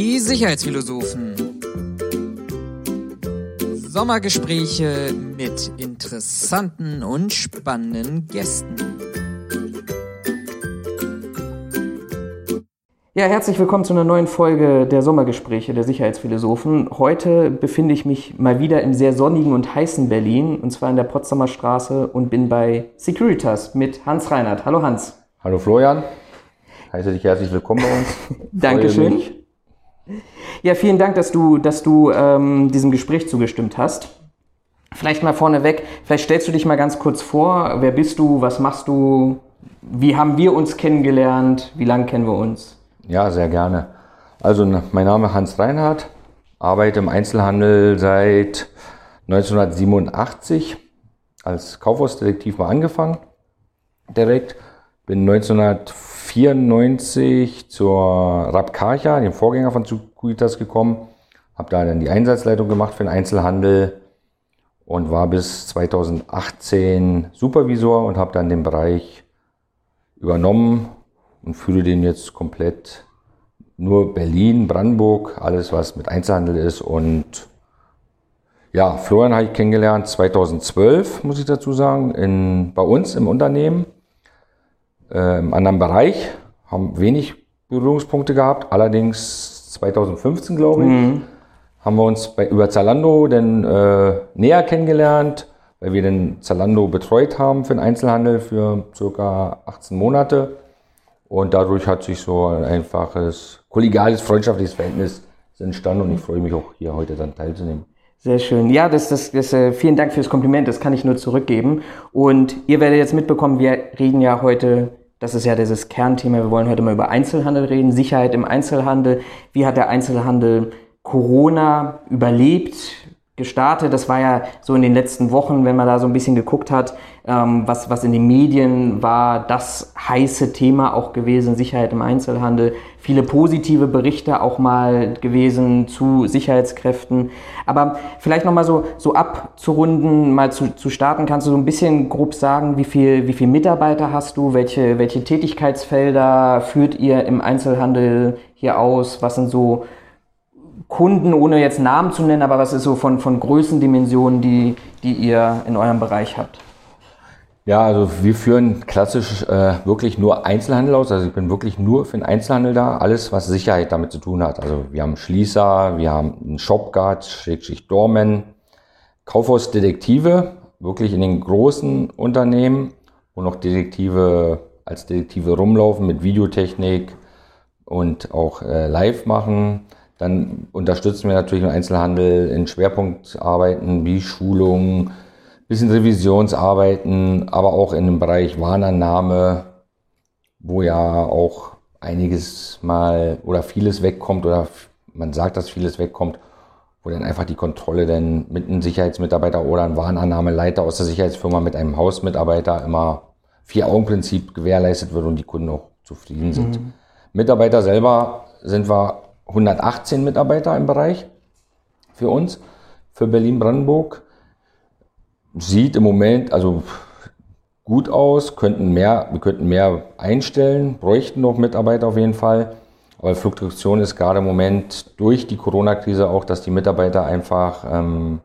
Die Sicherheitsphilosophen. Sommergespräche mit interessanten und spannenden Gästen. Ja, herzlich willkommen zu einer neuen Folge der Sommergespräche der Sicherheitsphilosophen. Heute befinde ich mich mal wieder im sehr sonnigen und heißen Berlin, und zwar in der Potsdamer Straße und bin bei Securitas mit Hans Reinhardt. Hallo Hans. Hallo Florian. Heiße dich herzlich willkommen bei uns. Dankeschön. Ja, vielen Dank, dass du, dass du ähm, diesem Gespräch zugestimmt hast. Vielleicht mal vorneweg, vielleicht stellst du dich mal ganz kurz vor. Wer bist du? Was machst du? Wie haben wir uns kennengelernt? Wie lange kennen wir uns? Ja, sehr gerne. Also mein Name ist Hans Reinhardt, arbeite im Einzelhandel seit 1987 als Kaufhausdetektiv mal angefangen direkt. Bin 1994 1994 zur Rapkarcha, dem Vorgänger von Securitas, gekommen. Habe da dann die Einsatzleitung gemacht für den Einzelhandel und war bis 2018 Supervisor und habe dann den Bereich übernommen und führe den jetzt komplett. Nur Berlin, Brandenburg, alles was mit Einzelhandel ist. Und ja, Florian habe ich kennengelernt 2012, muss ich dazu sagen, in, bei uns im Unternehmen äh, im anderen Bereich, haben wenig Berührungspunkte gehabt. Allerdings 2015, glaube ich, mhm. haben wir uns bei, über Zalando dann äh, näher kennengelernt, weil wir den Zalando betreut haben für den Einzelhandel für circa 18 Monate. Und dadurch hat sich so ein einfaches, kollegiales, freundschaftliches Verhältnis entstanden und ich freue mich auch hier heute dann teilzunehmen. Sehr schön. Ja, das, das, das, äh, vielen Dank fürs Kompliment, das kann ich nur zurückgeben. Und ihr werdet jetzt mitbekommen, wir reden ja heute das ist ja dieses Kernthema. Wir wollen heute mal über Einzelhandel reden, Sicherheit im Einzelhandel. Wie hat der Einzelhandel Corona überlebt? Gestartet. Das war ja so in den letzten Wochen, wenn man da so ein bisschen geguckt hat, ähm, was, was in den Medien war das heiße Thema auch gewesen, Sicherheit im Einzelhandel. Viele positive Berichte auch mal gewesen zu Sicherheitskräften. Aber vielleicht nochmal so, so abzurunden, mal zu, zu starten, kannst du so ein bisschen grob sagen, wie viel, wie viel Mitarbeiter hast du, welche, welche Tätigkeitsfelder führt ihr im Einzelhandel hier aus, was sind so Kunden, ohne jetzt Namen zu nennen, aber was ist so von, von Größendimensionen, die, die ihr in eurem Bereich habt? Ja, also wir führen klassisch äh, wirklich nur Einzelhandel aus. Also ich bin wirklich nur für den Einzelhandel da. Alles, was Sicherheit damit zu tun hat. Also wir haben Schließer, wir haben einen Shopguard, Schrägstrich Dormen, Kaufhausdetektive, wirklich in den großen Unternehmen, wo noch Detektive als Detektive rumlaufen mit Videotechnik und auch äh, live machen. Dann unterstützen wir natürlich im Einzelhandel in Schwerpunktarbeiten wie Schulungen, bisschen Revisionsarbeiten, aber auch in dem Bereich Warnannahme, wo ja auch einiges mal oder vieles wegkommt oder man sagt, dass vieles wegkommt, wo dann einfach die Kontrolle dann mit einem Sicherheitsmitarbeiter oder einem Warnannahmeleiter aus der Sicherheitsfirma mit einem Hausmitarbeiter immer Vier-Augen-Prinzip gewährleistet wird und die Kunden auch zufrieden sind. Mhm. Mitarbeiter selber sind wir 118 Mitarbeiter im Bereich für uns, für Berlin-Brandenburg. Sieht im Moment also gut aus, könnten mehr, wir könnten mehr einstellen, bräuchten noch Mitarbeiter auf jeden Fall. Aber Fluktuation ist gerade im Moment durch die Corona-Krise auch, dass die Mitarbeiter einfach, ähm,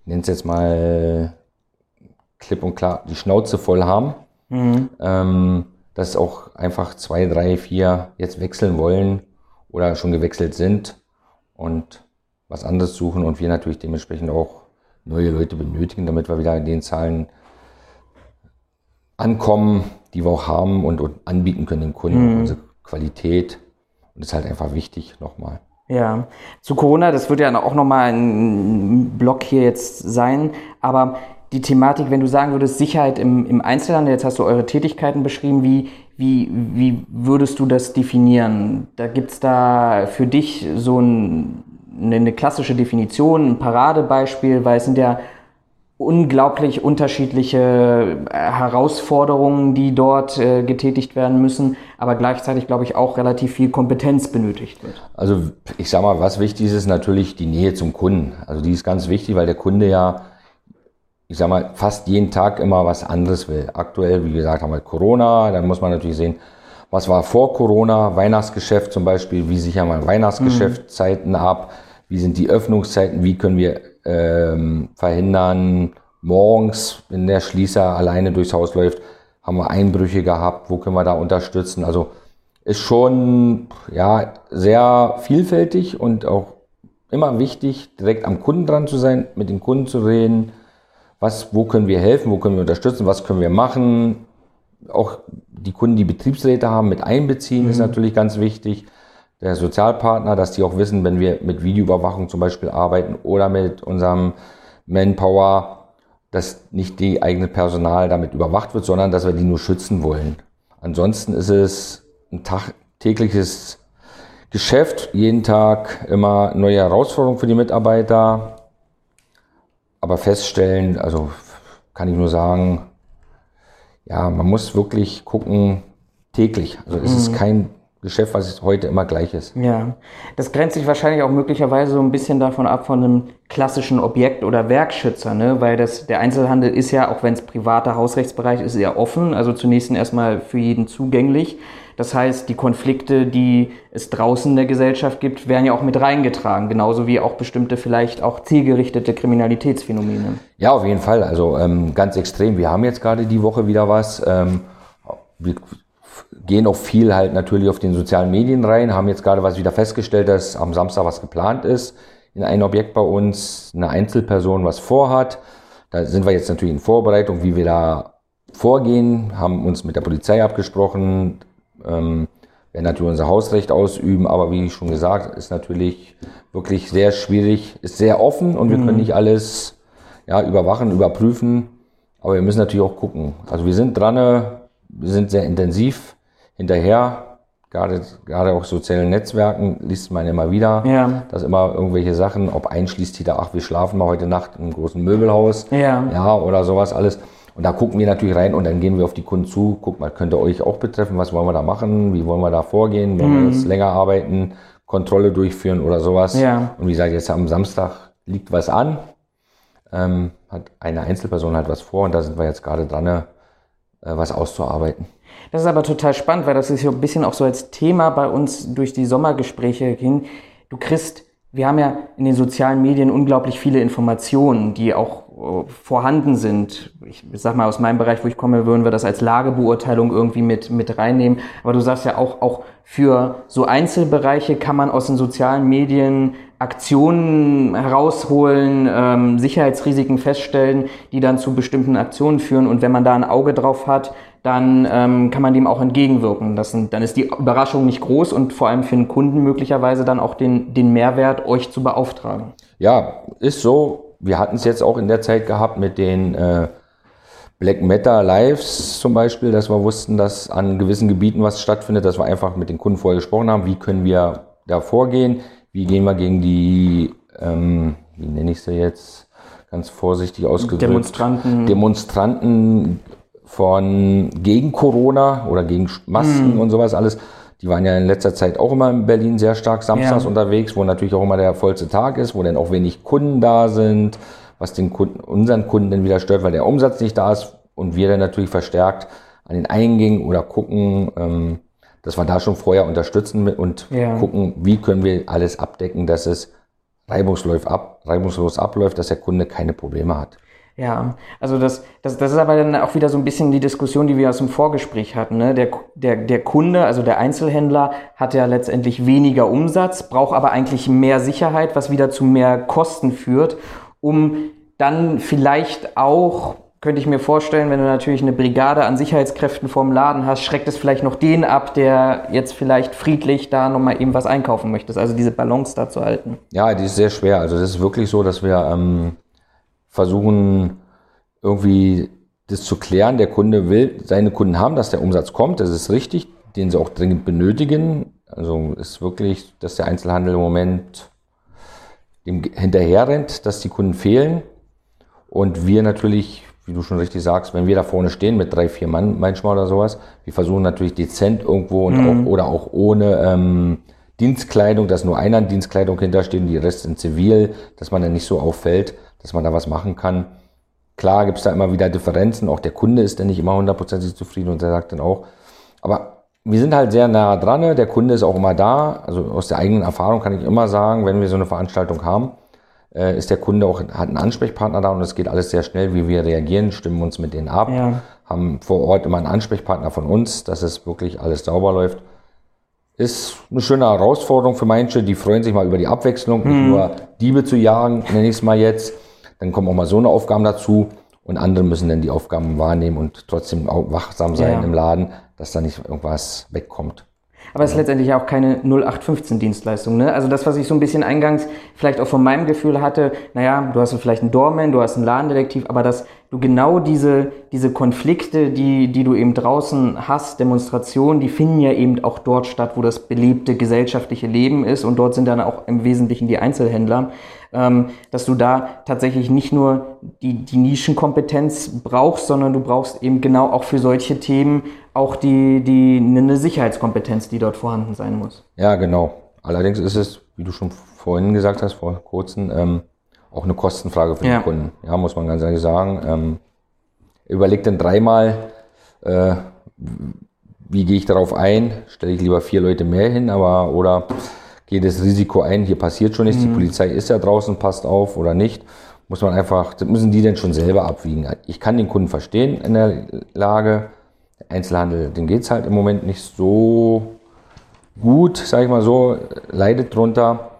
ich nenne es jetzt mal klipp und klar, die Schnauze voll haben. Mhm. Ähm, dass auch einfach zwei, drei, vier jetzt wechseln wollen oder schon gewechselt sind und was anderes suchen und wir natürlich dementsprechend auch neue Leute benötigen, damit wir wieder in den Zahlen ankommen, die wir auch haben und, und anbieten können den Kunden, mhm. unsere Qualität. Und das ist halt einfach wichtig nochmal. Ja, zu Corona, das wird ja auch nochmal ein Block hier jetzt sein, aber die Thematik, wenn du sagen würdest, Sicherheit im, im Einzelhandel, jetzt hast du eure Tätigkeiten beschrieben, wie, wie, wie würdest du das definieren? Da gibt es da für dich so ein, eine klassische Definition, ein Paradebeispiel, weil es sind ja unglaublich unterschiedliche äh, Herausforderungen, die dort äh, getätigt werden müssen, aber gleichzeitig, glaube ich, auch relativ viel Kompetenz benötigt wird. Also ich sage mal, was wichtig ist, ist natürlich die Nähe zum Kunden. Also die ist ganz wichtig, weil der Kunde ja ich sag mal, fast jeden Tag immer was anderes will. Aktuell, wie gesagt, haben wir Corona, dann muss man natürlich sehen, Was war vor Corona? Weihnachtsgeschäft zum Beispiel. Wie sichern wir Weihnachtsgeschäftszeiten ab? Wie sind die Öffnungszeiten? Wie können wir ähm, verhindern, morgens, wenn der Schließer alleine durchs Haus läuft, haben wir Einbrüche gehabt? Wo können wir da unterstützen? Also ist schon ja, sehr vielfältig und auch immer wichtig, direkt am Kunden dran zu sein, mit den Kunden zu reden. Was, wo können wir helfen? Wo können wir unterstützen? Was können wir machen? Auch die Kunden, die Betriebsräte haben, mit einbeziehen, mhm. ist natürlich ganz wichtig. Der Sozialpartner, dass die auch wissen, wenn wir mit Videoüberwachung zum Beispiel arbeiten oder mit unserem Manpower, dass nicht die eigene Personal damit überwacht wird, sondern dass wir die nur schützen wollen. Ansonsten ist es ein Tag, tägliches Geschäft, jeden Tag immer neue Herausforderungen für die Mitarbeiter. Aber feststellen, also kann ich nur sagen, ja, man muss wirklich gucken, täglich. Also es mhm. ist kein Geschäft, was heute immer gleich ist. Ja, das grenzt sich wahrscheinlich auch möglicherweise so ein bisschen davon ab von einem klassischen Objekt- oder Werkschützer, ne? weil das, der Einzelhandel ist ja, auch wenn es privater Hausrechtsbereich ist, sehr offen, also zunächst erstmal für jeden zugänglich. Das heißt, die Konflikte, die es draußen in der Gesellschaft gibt, werden ja auch mit reingetragen, genauso wie auch bestimmte vielleicht auch zielgerichtete Kriminalitätsphänomene. Ja, auf jeden Fall. Also ähm, ganz extrem. Wir haben jetzt gerade die Woche wieder was. Ähm, wir gehen auch viel halt natürlich auf den sozialen Medien rein, haben jetzt gerade was wieder festgestellt, dass am Samstag was geplant ist in ein Objekt bei uns, eine Einzelperson was vorhat. Da sind wir jetzt natürlich in Vorbereitung, wie wir da vorgehen, haben uns mit der Polizei abgesprochen, ähm, werden natürlich unser Hausrecht ausüben, aber wie schon gesagt, ist natürlich wirklich sehr schwierig, ist sehr offen und wir können mhm. nicht alles ja, überwachen, überprüfen, aber wir müssen natürlich auch gucken. Also wir sind dran, wir sind sehr intensiv hinterher. Gerade, gerade auch sozialen Netzwerken liest man immer wieder, ja. dass immer irgendwelche Sachen, ob einschließt hier, ach, wir schlafen mal heute Nacht im großen Möbelhaus, ja, ja oder sowas alles. Und da gucken wir natürlich rein und dann gehen wir auf die Kunden zu. Guck mal, könnte euch auch betreffen, was wollen wir da machen, wie wollen wir da vorgehen, wollen mhm. wir jetzt länger arbeiten, Kontrolle durchführen oder sowas. Ja. Und wie gesagt, jetzt am Samstag liegt was an, ähm, hat eine Einzelperson halt was vor und da sind wir jetzt gerade dran, äh, was auszuarbeiten. Das ist aber total spannend, weil das ist ja ein bisschen auch so als Thema bei uns durch die Sommergespräche hin. Du kriegst, wir haben ja in den sozialen Medien unglaublich viele Informationen, die auch äh, vorhanden sind. Ich sag mal, aus meinem Bereich, wo ich komme, würden wir das als Lagebeurteilung irgendwie mit, mit reinnehmen. Aber du sagst ja auch, auch für so Einzelbereiche kann man aus den sozialen Medien Aktionen herausholen, ähm, Sicherheitsrisiken feststellen, die dann zu bestimmten Aktionen führen. Und wenn man da ein Auge drauf hat, dann ähm, kann man dem auch entgegenwirken. Das sind, dann ist die Überraschung nicht groß und vor allem für den Kunden möglicherweise dann auch den, den Mehrwert, euch zu beauftragen. Ja, ist so. Wir hatten es jetzt auch in der Zeit gehabt mit den äh, Black Matter Lives zum Beispiel, dass wir wussten, dass an gewissen Gebieten was stattfindet, dass wir einfach mit den Kunden vorher gesprochen haben, wie können wir da vorgehen, wie gehen wir gegen die, ähm, wie nenne ich sie jetzt, ganz vorsichtig ausgedrückt, Demonstranten, Demonstranten von gegen Corona oder gegen Masken mm. und sowas alles. Die waren ja in letzter Zeit auch immer in Berlin sehr stark samstags ja. unterwegs, wo natürlich auch immer der vollste Tag ist, wo dann auch wenig Kunden da sind, was den Kunden, unseren Kunden dann wieder stört, weil der Umsatz nicht da ist und wir dann natürlich verstärkt an den Eingängen oder gucken, ähm, dass wir da schon vorher unterstützen und ja. gucken, wie können wir alles abdecken, dass es reibungslos, ab, reibungslos abläuft, dass der Kunde keine Probleme hat. Ja, also das, das, das ist aber dann auch wieder so ein bisschen die Diskussion, die wir aus dem Vorgespräch hatten. Ne? Der, der, der Kunde, also der Einzelhändler, hat ja letztendlich weniger Umsatz, braucht aber eigentlich mehr Sicherheit, was wieder zu mehr Kosten führt, um dann vielleicht auch, könnte ich mir vorstellen, wenn du natürlich eine Brigade an Sicherheitskräften vorm Laden hast, schreckt es vielleicht noch den ab, der jetzt vielleicht friedlich da nochmal eben was einkaufen möchte. Also diese Balance da zu halten. Ja, die ist sehr schwer. Also das ist wirklich so, dass wir... Ähm versuchen irgendwie das zu klären. Der Kunde will seine Kunden haben, dass der Umsatz kommt, das ist richtig, den sie auch dringend benötigen. Also ist wirklich, dass der Einzelhandel im Moment dem hinterher rennt, dass die Kunden fehlen. Und wir natürlich, wie du schon richtig sagst, wenn wir da vorne stehen mit drei, vier Mann manchmal oder sowas, wir versuchen natürlich dezent irgendwo und mhm. auch, oder auch ohne ähm, Dienstkleidung, dass nur einer in Dienstkleidung hintersteht und die Rest in Zivil, dass man dann nicht so auffällt dass man da was machen kann. Klar gibt es da immer wieder Differenzen, auch der Kunde ist dann nicht immer hundertprozentig zufrieden und der sagt dann auch, aber wir sind halt sehr nah dran, ne? der Kunde ist auch immer da. Also aus der eigenen Erfahrung kann ich immer sagen, wenn wir so eine Veranstaltung haben, äh, ist der Kunde auch, hat einen Ansprechpartner da und es geht alles sehr schnell, wie wir reagieren, stimmen uns mit denen ab, Ja. haben vor Ort immer einen Ansprechpartner von uns, dass es wirklich alles sauber läuft. Ist eine schöne Herausforderung für manche, die freuen sich mal über die Abwechslung, nicht nur Diebe zu jagen, nenne ich es mal jetzt. Dann kommen auch mal so eine Aufgaben dazu und andere müssen dann die Aufgaben wahrnehmen und trotzdem auch wachsam sein Ja. im Laden, dass da nicht irgendwas wegkommt. Aber es ist letztendlich auch keine 0815-Dienstleistung. Ne? Also das, was ich so ein bisschen eingangs vielleicht auch von meinem Gefühl hatte, naja, du hast vielleicht einen Doorman, du hast einen Ladendetektiv, aber dass du genau diese, diese Konflikte, die, die du eben draußen hast, Demonstrationen, die finden ja eben auch dort statt, wo das belebte gesellschaftliche Leben ist und dort sind dann auch im Wesentlichen die Einzelhändler, dass du da tatsächlich nicht nur die, die Nischenkompetenz brauchst, sondern du brauchst eben genau auch für solche Themen auch die, die, eine Sicherheitskompetenz, die dort vorhanden sein muss. Ja, genau. Allerdings ist es, wie du schon vorhin gesagt hast, vor kurzem, ähm, auch eine Kostenfrage für Ja. den Kunden. Ja, muss man ganz ehrlich sagen. Ähm, überleg dann dreimal, äh, wie gehe ich darauf ein? Stelle ich lieber vier Leute mehr hin, aber oder das Risiko ein, hier passiert schon nichts, die Polizei ist ja draußen, passt auf oder nicht. Muss man einfach, das müssen die denn schon selber abwiegen. Ich kann den Kunden verstehen in der Lage. Einzelhandel, den geht's halt im Moment nicht so gut, sag ich mal so, leidet drunter.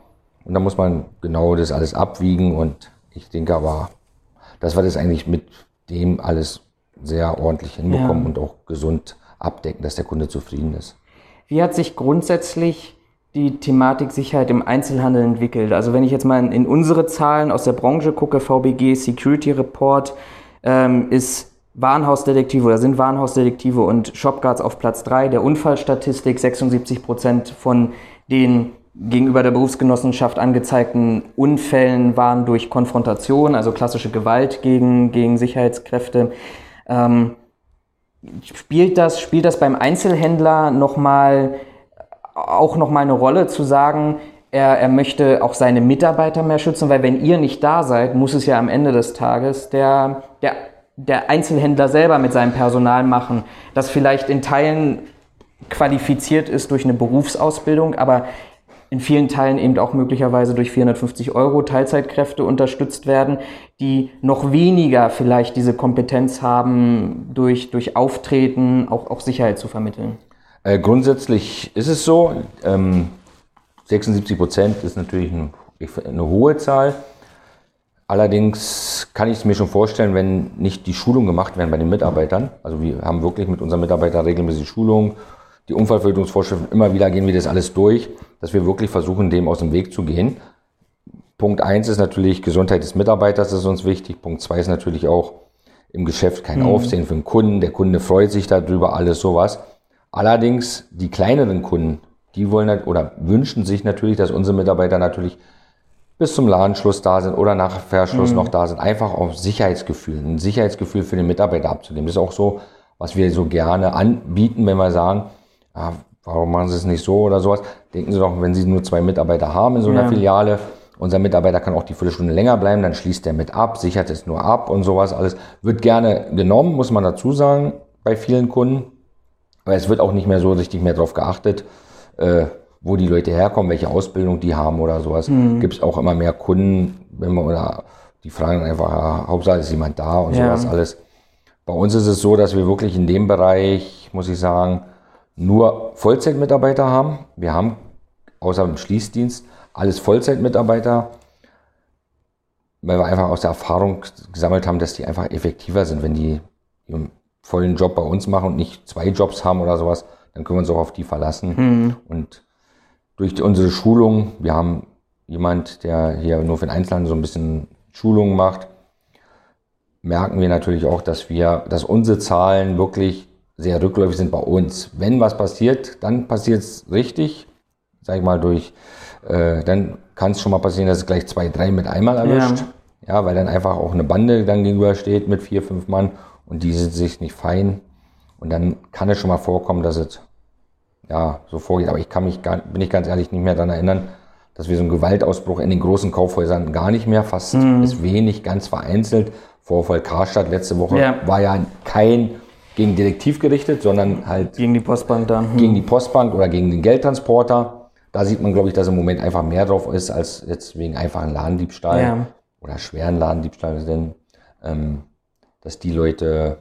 Und da muss man genau das alles abwiegen. Und ich denke aber, dass wir das eigentlich mit dem alles sehr ordentlich hinbekommen Ja. und auch gesund abdecken, dass der Kunde zufrieden ist. Wie hat sich grundsätzlich die Thematik Sicherheit im Einzelhandel entwickelt? Also wenn ich jetzt mal in, unsere Zahlen aus der Branche gucke, VBG Security Report, ähm, ist Warenhausdetektive oder sind Warenhausdetektive und Shopguards auf Platz 3 der Unfallstatistik. 76 Prozent von den gegenüber der Berufsgenossenschaft angezeigten Unfällen waren durch Konfrontation, also klassische Gewalt gegen, gegen Sicherheitskräfte. Ähm, spielt das, spielt das beim Einzelhändler nochmal auch nochmal eine Rolle zu sagen, er, er möchte auch seine Mitarbeiter mehr schützen, weil wenn ihr nicht da seid, muss es ja am Ende des Tages der, der, der Einzelhändler selber mit seinem Personal machen, das vielleicht in Teilen qualifiziert ist durch eine Berufsausbildung, aber in vielen Teilen eben auch möglicherweise durch 450 Euro Teilzeitkräfte unterstützt werden, die noch weniger vielleicht diese Kompetenz haben, durch, durch Auftreten auch, auch Sicherheit zu vermitteln. Äh, grundsätzlich ist es so, ähm, 76 Prozent ist natürlich ein, eine hohe Zahl. Allerdings kann ich es mir schon vorstellen, wenn nicht die Schulungen gemacht werden bei den Mitarbeitern. Also wir haben wirklich mit unseren Mitarbeitern regelmäßig Schulungen, die Unfallverhütungsvorschriften, immer wieder gehen wir das alles durch, dass wir wirklich versuchen, dem aus dem Weg zu gehen. Punkt eins ist natürlich Gesundheit des Mitarbeiters ist uns wichtig. Punkt zwei ist natürlich auch im Geschäft kein Aufsehen für den Kunden. Der Kunde freut sich darüber, alles sowas. Allerdings die kleineren Kunden, die wollen oder wünschen sich natürlich, dass unsere Mitarbeiter natürlich bis zum Ladenschluss da sind oder nach Verschluss noch da sind. Einfach auf Sicherheitsgefühl, ein Sicherheitsgefühl für den Mitarbeiter abzugeben. Das ist auch so, was wir so gerne anbieten, wenn wir sagen, ah, warum machen Sie es nicht so oder sowas. Denken Sie doch, wenn Sie nur zwei Mitarbeiter haben in so einer Ja. Filiale, unser Mitarbeiter kann auch die Viertelstunde länger bleiben, dann schließt er mit ab, sichert es nur ab und sowas alles. Wird gerne genommen, muss man dazu sagen, bei vielen Kunden. Aber es wird auch nicht mehr so richtig mehr darauf geachtet, äh, wo die Leute herkommen, welche Ausbildung die haben oder sowas. Gibt es auch immer mehr Kunden, wenn man oder die fragen einfach, ja, Hauptsache ist jemand da und Ja. sowas alles. Bei uns ist es so, dass wir wirklich in dem Bereich, muss ich sagen, nur Vollzeitmitarbeiter haben. Wir haben außer im Schließdienst alles Vollzeitmitarbeiter, weil wir einfach aus der Erfahrung gesammelt haben, dass die einfach effektiver sind, wenn die vollen Job bei uns machen und nicht zwei Jobs haben oder sowas, dann können wir uns auch auf die verlassen. Und durch unsere Schulung, wir haben jemand, der hier nur für den Einzelhandel so ein bisschen Schulungen macht, merken wir natürlich auch, dass wir, dass unsere Zahlen wirklich sehr rückläufig sind bei uns. Wenn was passiert, dann passiert es richtig, sag ich mal, durch, äh, dann kann es schon mal passieren, dass es gleich zwei, drei mit einmal erwischt. Ja. weil dann einfach auch eine Bande dann gegenüber steht mit vier, fünf Mann und die sind sich nicht fein. Und dann kann es schon mal vorkommen, dass es ja so vorgeht. Aber ich kann mich, gar, bin ich ganz ehrlich, nicht mehr daran erinnern, dass wir so einen Gewaltausbruch in den großen Kaufhäusern gar nicht mehr, fast ist wenig, ganz vereinzelt. Vorfall Karstadt letzte Woche Ja. war ja kein gegen Detektiv gerichtet, sondern halt Gegen die Postbank dann. Hm. gegen die Postbank oder gegen den Geldtransporter. Da sieht man, glaube ich, dass im Moment einfach mehr drauf ist, als jetzt wegen einfachen Ladendiebstahl Ja. oder schweren Ladendiebstahl, denn ähm, dass die Leute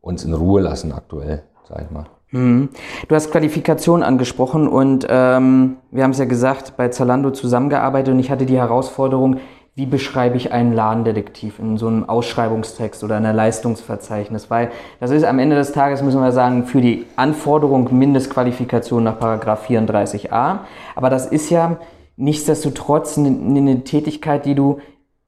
uns in Ruhe lassen aktuell, sag ich mal. Mhm. Du hast Qualifikation angesprochen und ähm, wir haben es ja gesagt, bei Zalando zusammengearbeitet und ich hatte die Herausforderung, wie beschreibe ich einen Ladendetektiv in so einem Ausschreibungstext oder einer Leistungsverzeichnis, weil das ist am Ende des Tages, müssen wir sagen, für die Anforderung Mindestqualifikation nach Paragraph 34a, aber das ist ja nichtsdestotrotz eine, eine Tätigkeit, die du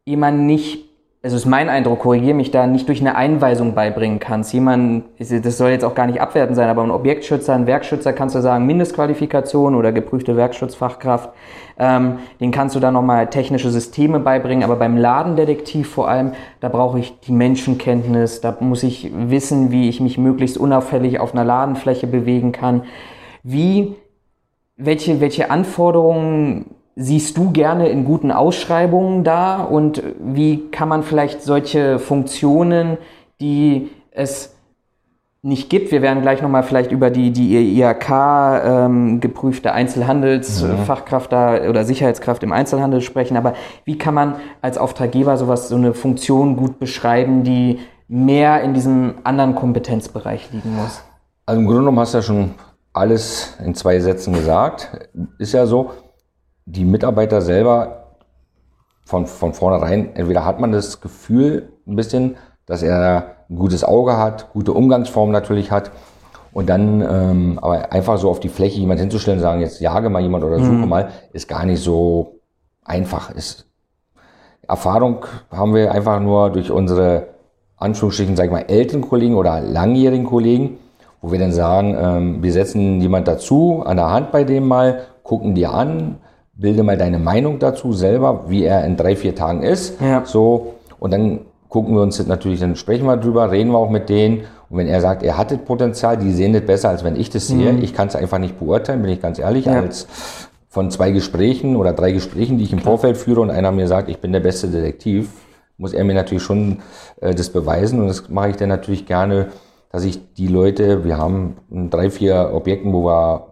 jemandem nicht also ist mein Eindruck, korrigiere mich da, nicht durch eine Einweisung beibringen kannst. Jemand, das soll jetzt auch gar nicht abwertend sein, aber ein Objektschützer, ein Werkschützer kannst du sagen, Mindestqualifikation oder geprüfte Werkschutzfachkraft, ähm, den kannst du da nochmal technische Systeme beibringen, aber beim Ladendetektiv vor allem, da brauche ich die Menschenkenntnis, da muss ich wissen, wie ich mich möglichst unauffällig auf einer Ladenfläche bewegen kann. Wie, welche, welche Anforderungen siehst du gerne in guten Ausschreibungen da und wie kann man vielleicht solche Funktionen, die es nicht gibt, wir werden gleich nochmal vielleicht über die, die IHK ähm, geprüfte Einzelhandelsfachkraft da oder Sicherheitskraft im Einzelhandel sprechen, aber wie kann man als Auftraggeber sowas, so eine Funktion gut beschreiben, die mehr in diesem anderen Kompetenzbereich liegen muss? Also im Grunde genommen hast du ja schon alles in zwei Sätzen gesagt. Ist ja so, die Mitarbeiter selber von, von vornherein, entweder hat man das Gefühl ein bisschen, dass er ein gutes Auge hat, gute Umgangsform natürlich hat und dann ähm, aber einfach so auf die Fläche jemand hinzustellen und sagen, jetzt jage mal jemand oder suche Mhm. mal, ist gar nicht so einfach. Ist Erfahrung haben wir einfach nur durch unsere Anführungsstrichen, sag ich mal, älteren Kollegen oder langjährigen Kollegen, wo wir dann sagen, ähm, wir setzen jemand dazu, an der Hand bei dem mal, gucken dir an, bilde mal deine Meinung dazu selber, wie er in drei, vier Tagen ist. Ja. So, und dann gucken wir uns das natürlich, dann sprechen wir drüber, reden wir auch mit denen. Und wenn er sagt, er hat das Potenzial, die sehen das besser, als wenn ich das sehe. Ich kann es einfach nicht beurteilen, bin ich ganz ehrlich, Ja. als von zwei Gesprächen oder drei Gesprächen, die ich im Vorfeld führe und einer mir sagt, ich bin der beste Detektiv, muss er mir natürlich schon äh, das beweisen und das mache ich dann natürlich gerne, dass ich die Leute, wir haben drei, vier Objekten, wo wir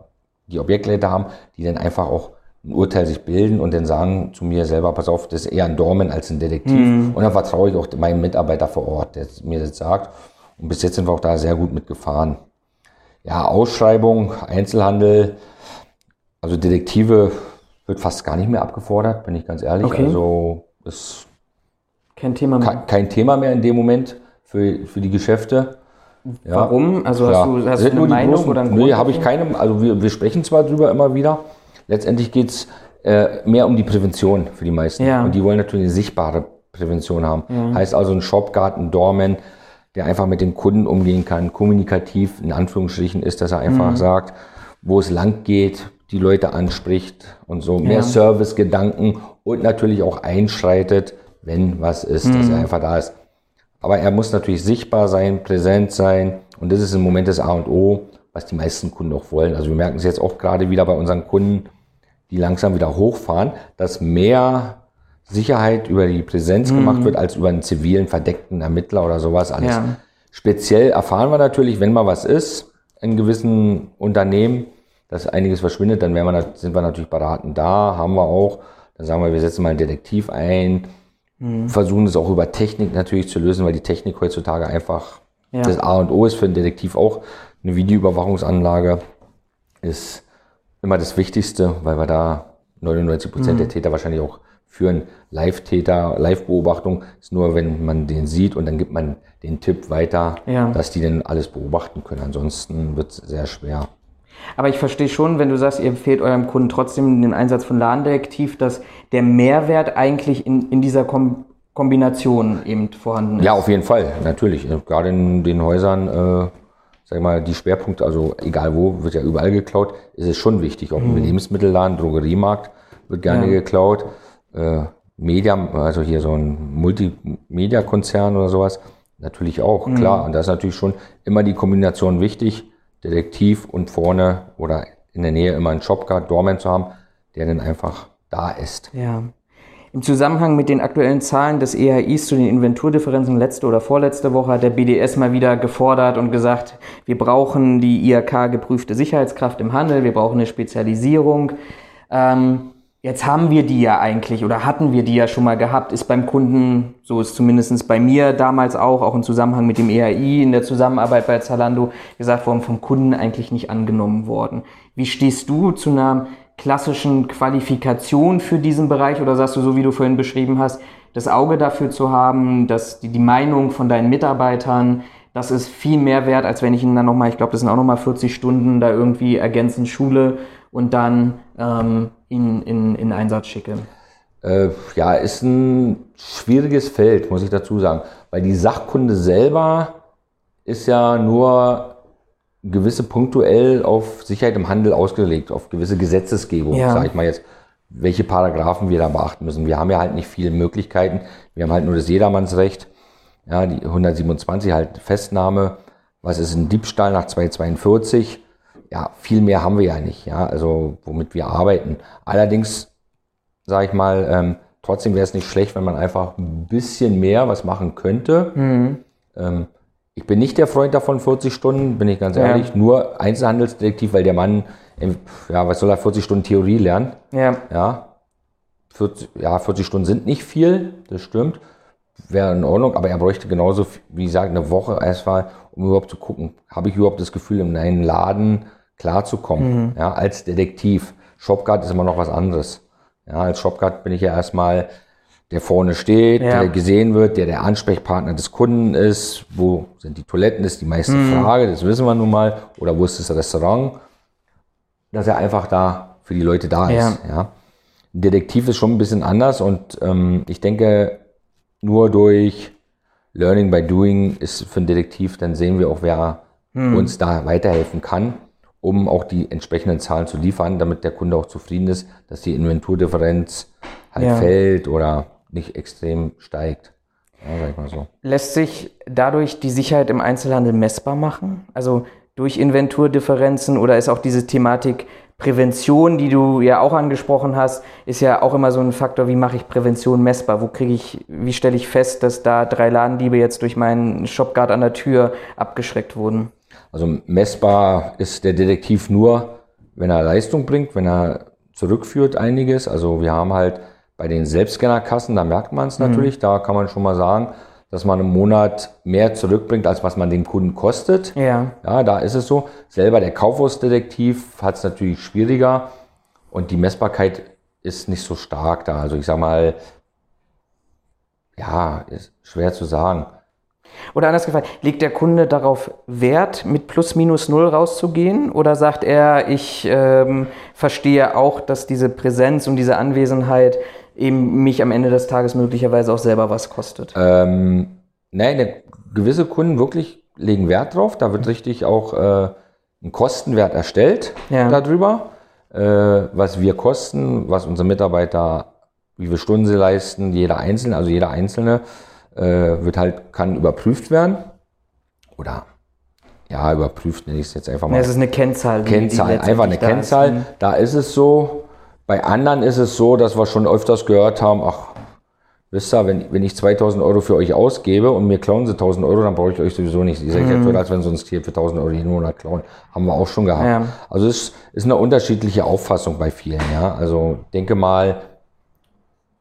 die Objektleiter haben, die dann einfach auch ein Urteil sich bilden und dann sagen zu mir selber, pass auf, das ist eher ein Dorman als ein Detektiv. Und dann vertraue ich auch meinem Mitarbeiter vor Ort, der mir das sagt. Und bis jetzt sind wir auch da sehr gut mitgefahren. Ja, Ausschreibung, Einzelhandel, also Detektive wird fast gar nicht mehr abgefordert, bin ich ganz ehrlich. Okay. Also ist Kein Thema mehr. ke- kein Thema mehr in dem Moment für, für die Geschäfte. Ja, Warum? Also hast du, hast du eine Meinung großen- oder einen Nee, Grund habe ich keine. Also wir, wir sprechen zwar drüber immer wieder. Letztendlich geht's äh, mehr um die Prävention für die meisten. Ja. Und die wollen natürlich eine sichtbare Prävention haben. Heißt also ein Shopguard, ein Doorman, der einfach mit den Kunden umgehen kann, kommunikativ in Anführungsstrichen ist, dass er einfach sagt, wo es lang geht, die Leute anspricht und so mehr Ja. Servicegedanken und natürlich auch einschreitet, wenn was ist, dass er einfach da ist. Aber er muss natürlich sichtbar sein, präsent sein. Und das ist im Moment das A und O, was die meisten Kunden auch wollen. Also wir merken es jetzt auch gerade wieder bei unseren Kunden, die langsam wieder hochfahren, dass mehr Sicherheit über die Präsenz gemacht wird, als über einen zivilen, verdeckten Ermittler oder sowas alles. Ja. Speziell erfahren wir natürlich, wenn mal was ist, in gewissen Unternehmen, dass einiges verschwindet, dann wir, sind wir natürlich beraten da, haben wir auch. Dann sagen wir, wir setzen mal einen Detektiv ein, versuchen es auch über Technik natürlich zu lösen, weil die Technik heutzutage einfach Ja. das A und O ist für einen Detektiv auch. Eine Videoüberwachungsanlage ist immer das Wichtigste, weil wir da 99 Prozent Mhm. der Täter wahrscheinlich auch führen. Live-Täter, Live-Beobachtung ist nur, wenn man den sieht und dann gibt man den Tipp weiter, Ja. dass die dann alles beobachten können. Ansonsten wird es sehr schwer. Aber ich verstehe schon, wenn du sagst, ihr empfehlt eurem Kunden trotzdem den Einsatz von Ladendetektiv, dass der Mehrwert eigentlich in, in dieser Kom Kombination eben vorhanden ist. Ja, auf jeden Fall, natürlich. Gerade in den Häusern, äh, sag mal, die Schwerpunkte, also egal wo, wird ja überall geklaut, ist es schon wichtig. Auch im Lebensmittelladen, Drogeriemarkt wird gerne Ja. geklaut. Äh, Media, also hier so ein Multimedia-Konzern oder sowas, natürlich auch, klar. Und da ist natürlich schon immer die Kombination wichtig, Detektiv und vorne oder in der Nähe immer einen Shopguard, Doorman zu haben, der dann einfach da ist. Ja. Im Zusammenhang mit den aktuellen Zahlen des EHIs zu den Inventurdifferenzen letzte oder vorletzte Woche hat der BDS mal wieder gefordert und gesagt, wir brauchen die IHK geprüfte Sicherheitskraft im Handel, wir brauchen eine Spezialisierung. Ähm, jetzt haben wir die ja eigentlich oder hatten wir die ja schon mal gehabt, ist beim Kunden, so ist zumindest bei mir damals auch, auch im Zusammenhang mit dem EHI in der Zusammenarbeit bei Zalando gesagt worden, vom Kunden eigentlich nicht angenommen worden. Wie stehst du zu einer klassischen Qualifikation für diesen Bereich oder sagst du, so wie du vorhin beschrieben hast, das Auge dafür zu haben, dass die, die Meinung von deinen Mitarbeitern, das ist viel mehr wert, als wenn ich ihnen dann nochmal, ich glaube, das sind auch nochmal 40 Stunden da irgendwie ergänzend schule und dann ähm, ihn in, in Einsatz schicke? Äh, ja, ist ein schwieriges Feld, muss ich dazu sagen, weil die Sachkunde selber ist ja nur gewisse punktuell auf Sicherheit im Handel ausgelegt, auf gewisse Gesetzesgebung, ja. sage ich mal jetzt, welche Paragraphen wir da beachten müssen. Wir haben ja halt nicht viele Möglichkeiten. Wir haben halt nur das Jedermannsrecht, ja, die 127 halt Festnahme. Was ist ein Diebstahl nach 242? Ja, viel mehr haben wir ja nicht, ja, also womit wir arbeiten. Allerdings, sage ich mal, ähm, trotzdem wäre es nicht schlecht, wenn man einfach ein bisschen mehr was machen könnte. Mhm. Ähm, ich bin nicht der Freund davon, 40 Stunden, bin ich ganz ehrlich. Ja. Nur Einzelhandelsdetektiv, weil der Mann, ja, was soll er 40 Stunden Theorie lernen? Ja. Ja. 40, ja, 40 Stunden sind nicht viel, das stimmt. Wäre in Ordnung, aber er bräuchte genauso, wie gesagt, eine Woche erstmal, um überhaupt zu gucken, habe ich überhaupt das Gefühl, in einen Laden klarzukommen, mhm. ja, als Detektiv. Shopguard ist immer noch was anderes. Ja, als Shopguard bin ich ja erstmal der vorne steht, ja. der gesehen wird, der der Ansprechpartner des Kunden ist. Wo sind die Toiletten, ist die meiste mhm. Frage, das wissen wir nun mal. Oder wo ist das Restaurant? Dass er einfach da für die Leute da ist. Ja. ja. Ein Detektiv ist schon ein bisschen anders und ähm, ich denke, nur durch Learning by Doing ist für einen Detektiv, dann sehen wir auch, wer mhm. uns da weiterhelfen kann, um auch die entsprechenden Zahlen zu liefern, damit der Kunde auch zufrieden ist, dass die Inventurdifferenz halt ja. fällt oder nicht extrem steigt. Ja, so. Lässt sich dadurch die Sicherheit im Einzelhandel messbar machen? Also durch Inventurdifferenzen oder ist auch diese Thematik Prävention, die du ja auch angesprochen hast, ist ja auch immer so ein Faktor, wie mache ich Prävention messbar? Wo kriege ich, wie stelle ich fest, dass da drei Ladendiebe jetzt durch meinen Shopguard an der Tür abgeschreckt wurden? Also messbar ist der Detektiv nur, wenn er Leistung bringt, wenn er zurückführt einiges. Also wir haben halt bei den Selbstscannerkassen, da merkt man es mhm. natürlich, da kann man schon mal sagen, dass man im Monat mehr zurückbringt, als was man den Kunden kostet. Ja. Ja, da ist es so. Selber der Kaufhausdetektiv hat es natürlich schwieriger und die Messbarkeit ist nicht so stark da. Also ich sag mal, ja, ist schwer zu sagen. Oder anders gefragt, legt der Kunde darauf Wert, mit plus minus null rauszugehen? Oder sagt er, ich ähm, verstehe auch, dass diese Präsenz und diese Anwesenheit eben mich am Ende des Tages möglicherweise auch selber was kostet. Ähm, nein, gewisse Kunden wirklich legen Wert drauf. Da wird richtig auch äh, ein Kostenwert erstellt ja. darüber, äh, was wir kosten, was unsere Mitarbeiter, wie viele Stunden sie leisten, jeder Einzelne, also jeder Einzelne äh, wird halt, kann überprüft werden. Oder ja, überprüft nenne ich es jetzt einfach mal. Ja, es ist eine Kennzahl. Kennzahl, einfach eine Kennzahl. Ist. Da ist es so, bei anderen ist es so, dass wir schon öfters gehört haben, ach, wisst ihr, wenn, wenn ich 2000 Euro für euch ausgebe und mir klauen sie 1000 Euro, dann brauche ich euch sowieso nicht. Ihr seid ja teuer, als wenn sie uns hier für 1000 Euro jeden Monat klauen. Haben wir auch schon gehabt. Ja. Also es ist eine unterschiedliche Auffassung bei vielen. Ja? Also denke mal,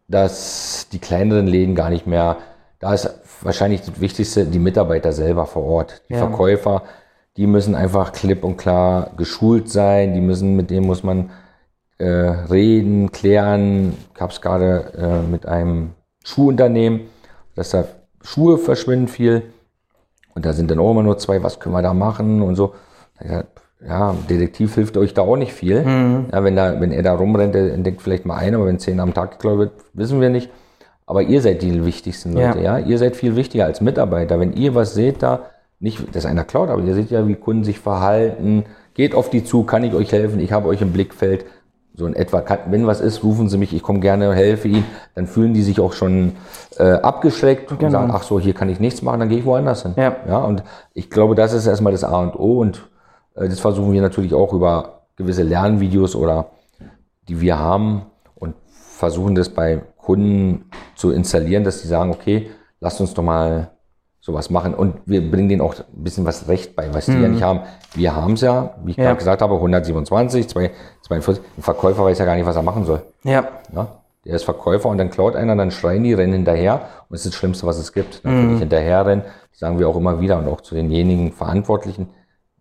dass die kleineren Läden gar nicht mehr, da ist wahrscheinlich das Wichtigste, die Mitarbeiter selber vor Ort. Die ja. Verkäufer, die müssen einfach klipp und klar geschult sein, die müssen, mit denen muss man äh, reden, klären. Ich habe es gerade äh, mit einem Schuhunternehmen, dass da Schuhe verschwinden viel. Und da sind dann auch immer nur zwei, was können wir da machen und so. Ja, Detektiv hilft euch da auch nicht viel. Mhm. Ja, wenn, da, wenn er da rumrennt, der entdeckt vielleicht mal einen, aber wenn zehn am Tag geklaut wird, wissen wir nicht. Aber ihr seid die wichtigsten Leute, ja. ja. Ihr seid viel wichtiger als Mitarbeiter. Wenn ihr was seht da, nicht, dass einer klaut, aber ihr seht ja, wie Kunden sich verhalten. Geht auf die zu, kann ich euch helfen, ich habe euch im Blickfeld. So in etwa, wenn was ist, rufen Sie mich, ich komme gerne, helfe Ihnen. Dann fühlen die sich auch schon äh, abgeschreckt genau. und sagen, ach so, hier kann ich nichts machen, dann gehe ich woanders hin. Ja. ja. Und ich glaube, das ist erstmal das A und O und äh, das versuchen wir natürlich auch über gewisse Lernvideos oder die wir haben und versuchen das bei Kunden zu installieren, dass die sagen, okay, lasst uns doch mal sowas machen. Und wir bringen denen auch ein bisschen was Recht bei, was die ja nicht haben. Wir haben es ja, wie ich Ja. gerade gesagt habe, 127, 42. Ein Verkäufer weiß ja gar nicht, was er machen soll. Ja. Ja? Der ist Verkäufer und dann klaut einer, dann schreien die, rennen hinterher und das ist das Schlimmste, was es gibt. Natürlich hinterher rennen, das sagen wir auch immer wieder und auch zu denjenigen Verantwortlichen,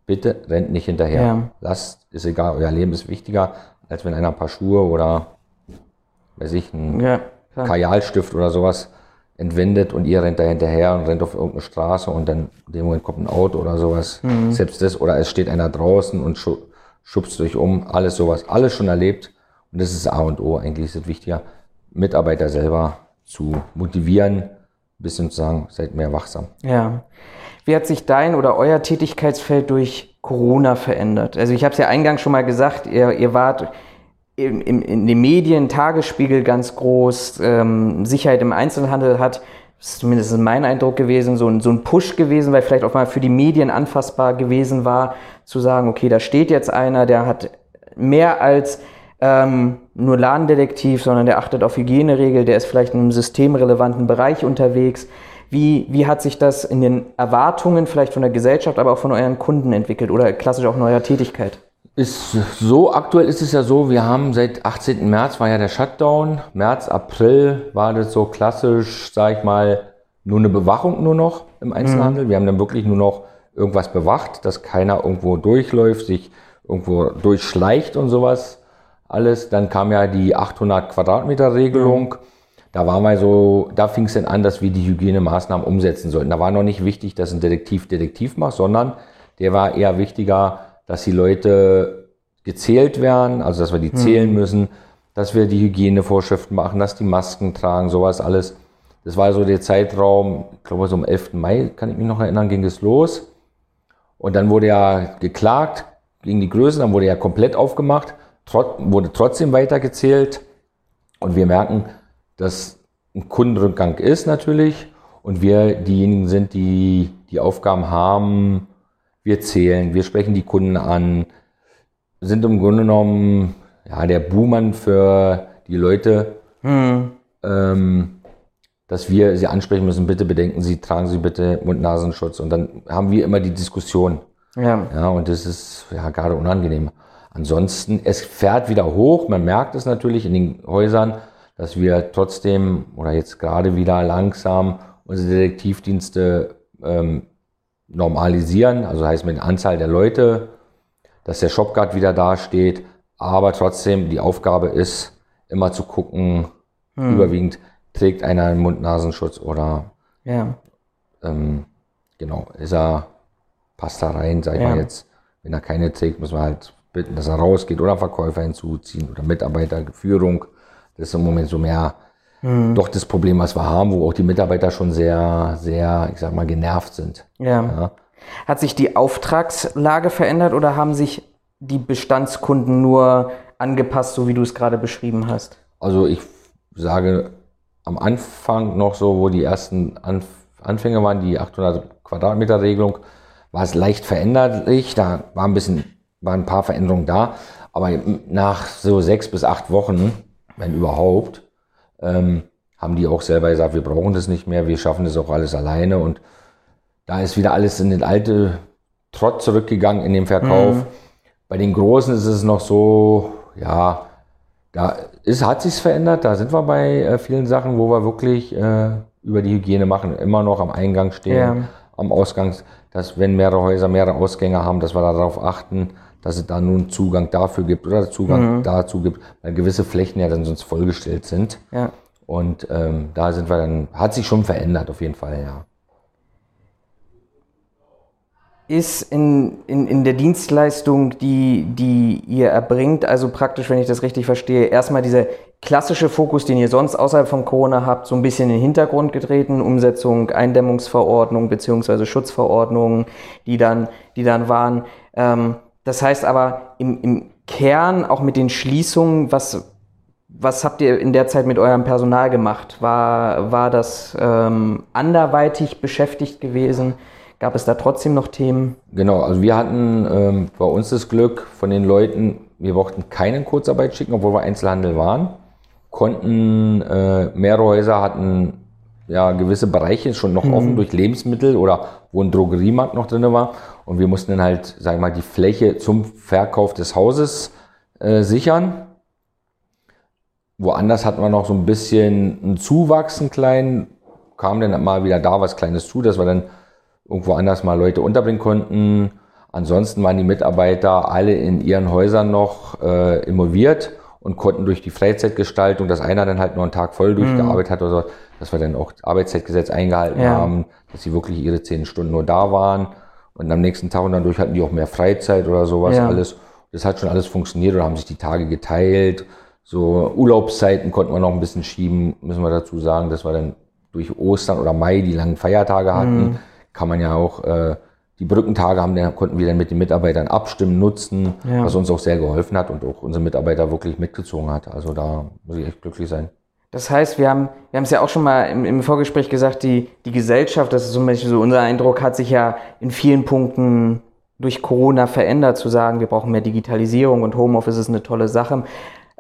bitte rennt nicht hinterher. Ja. Lasst, ist egal, euer Leben ist wichtiger, als wenn einer ein paar Schuhe oder, weiß ich, ein Ja. Kajalstift oder sowas entwendet und ihr rennt da hinterher und rennt auf irgendeine Straße und dann in dem Moment kommt ein Auto oder sowas. Mhm. Selbst das, oder es steht einer draußen und schu schubst euch um, alles sowas, alles schon erlebt. Und das ist A und O, eigentlich ist es wichtiger, Mitarbeiter selber zu motivieren, ein bisschen zu sagen, seid mehr wachsam. Ja. Wie hat sich dein oder euer Tätigkeitsfeld durch Corona verändert? Also ich habe es ja eingangs schon mal gesagt, ihr, ihr wart in, in, in den Medien, Tagesspiegel ganz groß, ähm, Sicherheit im Einzelhandel hat, ist zumindest mein Eindruck gewesen, so ein, so ein Push gewesen, weil vielleicht auch mal für die Medien anfassbar gewesen war, zu sagen, okay, da steht jetzt einer, der hat mehr als ähm, nur Ladendetektiv, sondern der achtet auf Hygieneregel, der ist vielleicht in einem systemrelevanten Bereich unterwegs. Wie, wie hat sich das in den Erwartungen vielleicht von der Gesellschaft, aber auch von euren Kunden entwickelt oder klassisch auch in eurer Tätigkeit? Ist so, aktuell ist es ja so, wir haben seit 18. März war ja der Shutdown. März, April war das so klassisch, sag ich mal, nur eine Bewachung nur noch im Einzelhandel. Wir haben dann wirklich nur noch irgendwas bewacht, dass keiner irgendwo durchläuft, sich irgendwo durchschleicht und sowas. Alles. Dann kam ja die 800 Quadratmeter Regelung. Da war mal so, da fing es dann an, dass wir die Hygienemaßnahmen umsetzen sollten. Da war noch nicht wichtig, dass ein Detektiv Detektiv macht, sondern der war eher wichtiger, dass die Leute gezählt werden, also dass wir die zählen müssen, dass wir die Hygienevorschriften machen, dass die Masken tragen, sowas alles. Das war so der Zeitraum, ich glaube so am 11. Mai, kann ich mich noch erinnern, ging es los. Und dann wurde ja geklagt gegen die Größe, dann wurde ja komplett aufgemacht, trot, wurde trotzdem weitergezählt. Und wir merken, dass ein Kundenrückgang ist natürlich und wir diejenigen sind, die die Aufgaben haben, wir zählen, wir sprechen die Kunden an, sind im Grunde genommen ja, der Buhmann für die Leute, ähm, dass wir sie ansprechen müssen, bitte bedenken Sie, tragen Sie bitte Mund-Nasenschutz. Und dann haben wir immer die Diskussion. Ja. Ja, und das ist ja gerade unangenehm. Ansonsten, es fährt wieder hoch. Man merkt es natürlich in den Häusern, dass wir trotzdem oder jetzt gerade wieder langsam unsere Detektivdienste ähm, normalisieren. Also heißt mit der Anzahl der Leute, dass der Shopguard wieder dasteht. Aber trotzdem, die Aufgabe ist, immer zu gucken, überwiegend trägt einer einen Mund-Nasenschutz oder Ja. ähm, genau, ist er, passt da rein, sag ich Ja. mal jetzt. Wenn er keine trägt, müssen wir halt bitten, dass er rausgeht oder Verkäufer hinzuziehen oder Mitarbeiter, Führung. Das ist im Moment so mehr Mhm. doch das Problem, was wir haben, wo auch die Mitarbeiter schon sehr, sehr, ich sag mal, genervt sind. ja. Ja. Hat sich die Auftragslage verändert oder haben sich die Bestandskunden nur angepasst, so wie du es gerade beschrieben hast? Also ich sage am Anfang noch so, wo die ersten Anf Anfänge waren, die 800 Quadratmeter Regelung, war es leicht veränderlich. Da war ein bisschen, waren ein paar Veränderungen da. Aber nach so sechs bis acht Wochen, wenn überhaupt, ähm, haben die auch selber gesagt, wir brauchen das nicht mehr, wir schaffen das auch alles alleine. Und da ist wieder alles in den alte Trott zurückgegangen in dem Verkauf. Bei den Großen ist es noch so, ja, da ist, hat sich's verändert. Da sind wir bei äh, vielen Sachen, wo wir wirklich äh, über die Hygiene machen, immer noch am Eingang stehen, Ja. am Ausgang, dass wenn mehrere Häuser mehrere Ausgänge haben, dass wir darauf achten, dass es da nun Zugang dafür gibt oder Zugang dazu gibt, weil gewisse Flächen ja dann sonst vollgestellt sind. Ja. Und ähm, da sind wir dann, hat sich schon verändert auf jeden Fall, ja. Ist in, in, in der Dienstleistung, die, die ihr erbringt, also praktisch, wenn ich das richtig verstehe, erstmal dieser klassische Fokus, den ihr sonst außerhalb von Corona habt, so ein bisschen in den Hintergrund getreten, Umsetzung, Eindämmungsverordnung beziehungsweise Schutzverordnungen, die dann, die dann waren. Ähm, das heißt aber im, im Kern, auch mit den Schließungen, was, was habt ihr in der Zeit mit eurem Personal gemacht? War, war das ähm, anderweitig beschäftigt gewesen? Gab es da trotzdem noch Themen? Genau, also wir hatten ähm, bei uns das Glück von den Leuten, wir brauchten keinen Kurzarbeit schicken, obwohl wir Einzelhandel waren. konnten, äh, mehrere Häuser hatten ja gewisse Bereiche schon noch offen durch Lebensmittel oder wo ein Drogeriemarkt noch drin war. Und wir mussten dann halt, sagen wir mal, die Fläche zum Verkauf des Hauses äh, sichern. Woanders hatten wir noch so ein bisschen einen Zuwachs, einen kleinen, kam dann mal wieder da was Kleines zu, dass wir dann irgendwo anders mal Leute unterbringen konnten. Ansonsten waren die Mitarbeiter alle in ihren Häusern noch äh, involviert und konnten durch die Freizeitgestaltung, dass einer dann halt nur einen Tag voll durchgearbeitet hat oder so, dass wir dann auch das Arbeitszeitgesetz eingehalten Ja. haben, dass sie wirklich ihre zehn Stunden nur da waren und am nächsten Tag und dann durch hatten die auch mehr Freizeit oder sowas Ja. alles. Das hat schon alles funktioniert oder haben sich die Tage geteilt. So Urlaubszeiten konnten wir noch ein bisschen schieben, müssen wir dazu sagen, dass wir dann durch Ostern oder Mai die langen Feiertage hatten. Mhm. Kann man ja auch äh, die Brückentage haben, dann konnten wir dann mit den Mitarbeitern abstimmen, nutzen, Ja. was uns auch sehr geholfen hat und auch unsere Mitarbeiter wirklich mitgezogen hat. Also da muss ich echt glücklich sein. Das heißt, wir haben wir haben es ja auch schon mal im, im Vorgespräch gesagt, die, die Gesellschaft, das ist zum Beispiel so unser Eindruck, hat sich ja in vielen Punkten durch Corona verändert, zu sagen, wir brauchen mehr Digitalisierung und Homeoffice ist eine tolle Sache.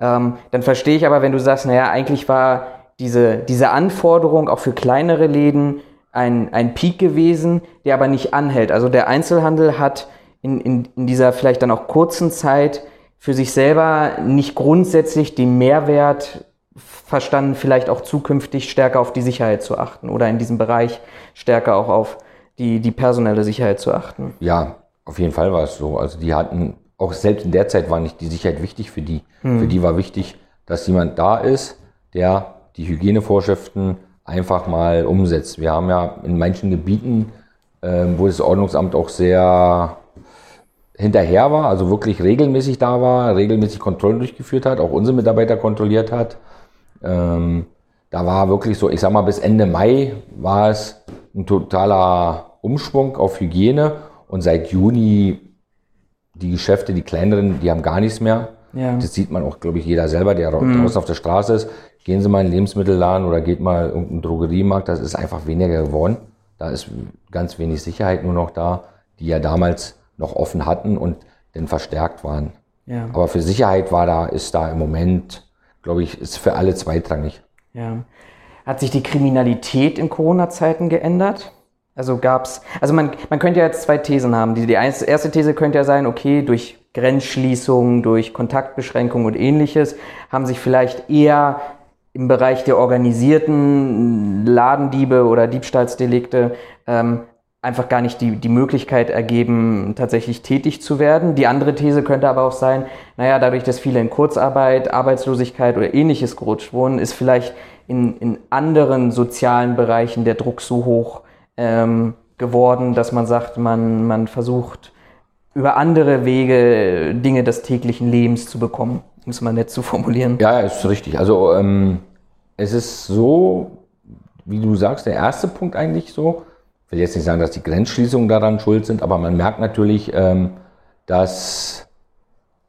Ähm, dann verstehe ich aber, wenn du sagst, naja, eigentlich war diese, diese Anforderung auch für kleinere Läden ein, ein Peak gewesen, der aber nicht anhält. Also der Einzelhandel hat in, in, in dieser vielleicht dann auch kurzen Zeit für sich selber nicht grundsätzlich den Mehrwert verstanden, vielleicht auch zukünftig stärker auf die Sicherheit zu achten oder in diesem Bereich stärker auch auf die, die personelle Sicherheit zu achten. Ja, auf jeden Fall war es so. Also die hatten, auch selbst in der Zeit war nicht die Sicherheit wichtig für die. Für die war wichtig, dass jemand da ist, der die Hygienevorschriften einfach mal umsetzt. Wir haben ja in manchen Gebieten, ähm, wo das Ordnungsamt auch sehr hinterher war, also wirklich regelmäßig da war, regelmäßig Kontrollen durchgeführt hat, auch unsere Mitarbeiter kontrolliert hat. Ähm, da war wirklich so, ich sag mal, bis Ende Mai war es ein totaler Umschwung auf Hygiene und seit Juni die Geschäfte, die kleineren, die haben gar nichts mehr. Ja. Das sieht man auch, glaube ich, jeder selber, der draußen auf der Straße ist. Gehen Sie mal in den Lebensmittelladen oder geht mal in irgendeinen Drogeriemarkt, das ist einfach weniger geworden. Da ist ganz wenig Sicherheit nur noch da, die ja damals noch offen hatten und dann verstärkt waren. Ja. Aber für Sicherheit war da, ist da im Moment, glaube ich, ist für alle zweitrangig. Ja. Hat sich die Kriminalität in Corona-Zeiten geändert? Also gab's, also man, man könnte ja jetzt zwei Thesen haben. Die, die erste These könnte ja sein, okay, durch Grenzschließungen, durch Kontaktbeschränkungen und ähnliches haben sich vielleicht eher im Bereich der organisierten Ladendiebe oder Diebstahlsdelikte ähm, einfach gar nicht die, die Möglichkeit ergeben, tatsächlich tätig zu werden. Die andere These könnte aber auch sein, naja, dadurch, dass viele in Kurzarbeit, Arbeitslosigkeit oder ähnliches gerutscht wurden, ist vielleicht in, in anderen sozialen Bereichen der Druck so hoch ähm, geworden, dass man sagt, man, man versucht über andere Wege Dinge des täglichen Lebens zu bekommen, um es mal nett zu formulieren. Ja, ist richtig. Also ähm, es ist so, wie du sagst, der erste Punkt eigentlich so. Ich will jetzt nicht sagen, dass die Grenzschließungen daran schuld sind, aber man merkt natürlich, ähm, dass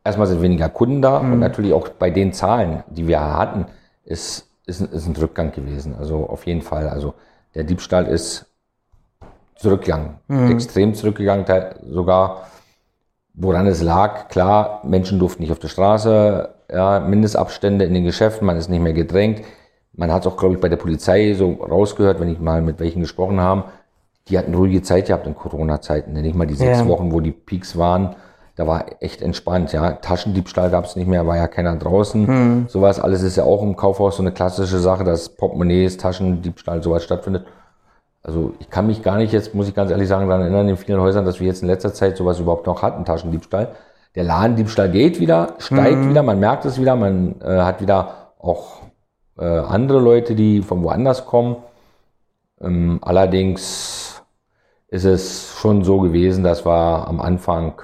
erstmal sind weniger Kunden da und natürlich auch bei den Zahlen, die wir hatten, ist, ist, ein- ist ein Rückgang gewesen. Also auf jeden Fall. Also der Diebstahl ist zurückgegangen, extrem zurückgegangen, sogar Woran es lag, klar, Menschen durften nicht auf der Straße, ja, Mindestabstände in den Geschäften, man ist nicht mehr gedrängt. Man hat es auch, glaube ich, bei der Polizei so rausgehört, wenn ich mal mit welchen gesprochen habe, die hatten ruhige Zeit gehabt in Corona-Zeiten. Nicht mal die sechs Ja. Wochen, wo die Peaks waren, da war echt entspannt. Ja. Taschendiebstahl gab es nicht mehr, war ja keiner draußen. Sowas alles ist ja auch im Kaufhaus so eine klassische Sache, dass Portemonnaies, Taschendiebstahl, sowas stattfindet. Also ich kann mich gar nicht jetzt, muss ich ganz ehrlich sagen, daran erinnern, in vielen Häusern, dass wir jetzt in letzter Zeit sowas überhaupt noch hatten, Taschendiebstahl. Der Ladendiebstahl geht wieder, steigt wieder, man merkt es wieder, man äh, hat wieder auch äh, andere Leute, die von woanders kommen. Ähm, allerdings ist es schon so gewesen, dass wir am Anfang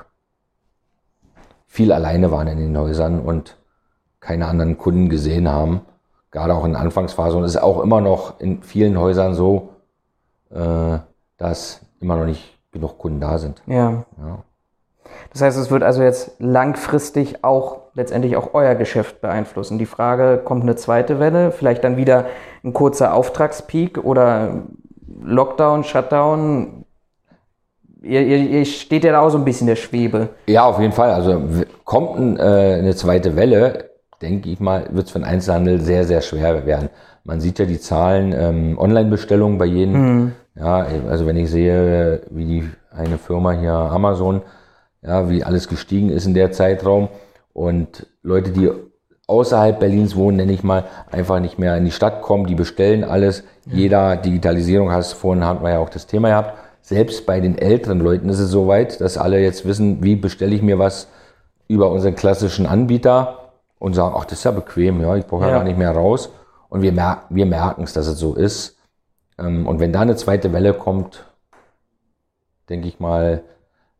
viel alleine waren in den Häusern und keine anderen Kunden gesehen haben. Gerade auch in der Anfangsphase. Und es ist auch immer noch in vielen Häusern so, äh, dass immer noch nicht genug Kunden da sind. Ja. Ja. Das heißt, es wird also jetzt langfristig auch letztendlich auch euer Geschäft beeinflussen. Die Frage, kommt eine zweite Welle, vielleicht dann wieder ein kurzer Auftragspeak oder Lockdown, Shutdown? Ihr, ihr, ihr steht ja da auch so ein bisschen in der Schwebe. Ja, auf jeden Fall. Also kommt ein, äh, eine zweite Welle, denke ich mal, wird es für den Einzelhandel sehr, sehr schwer werden. Man sieht ja die Zahlen ähm, Online-Bestellungen bei jedem. Mhm. Ja, also wenn ich sehe, wie die eine Firma hier Amazon, ja, wie alles gestiegen ist in der Zeitraum und Leute, die außerhalb Berlins wohnen, nenne ich mal, einfach nicht mehr in die Stadt kommen, die bestellen alles. Ja. Jeder Digitalisierung hast vorhin hatten wir ja auch das Thema gehabt. Selbst bei den älteren Leuten ist es so weit, dass alle jetzt wissen, wie bestelle ich mir was über unseren klassischen Anbieter und sagen, ach, das ist ja bequem, ja, ich brauche ja. ja gar nicht mehr raus. Und wir, mer wir merken es, dass es so ist. Ähm, und wenn da eine zweite Welle kommt, denke ich mal,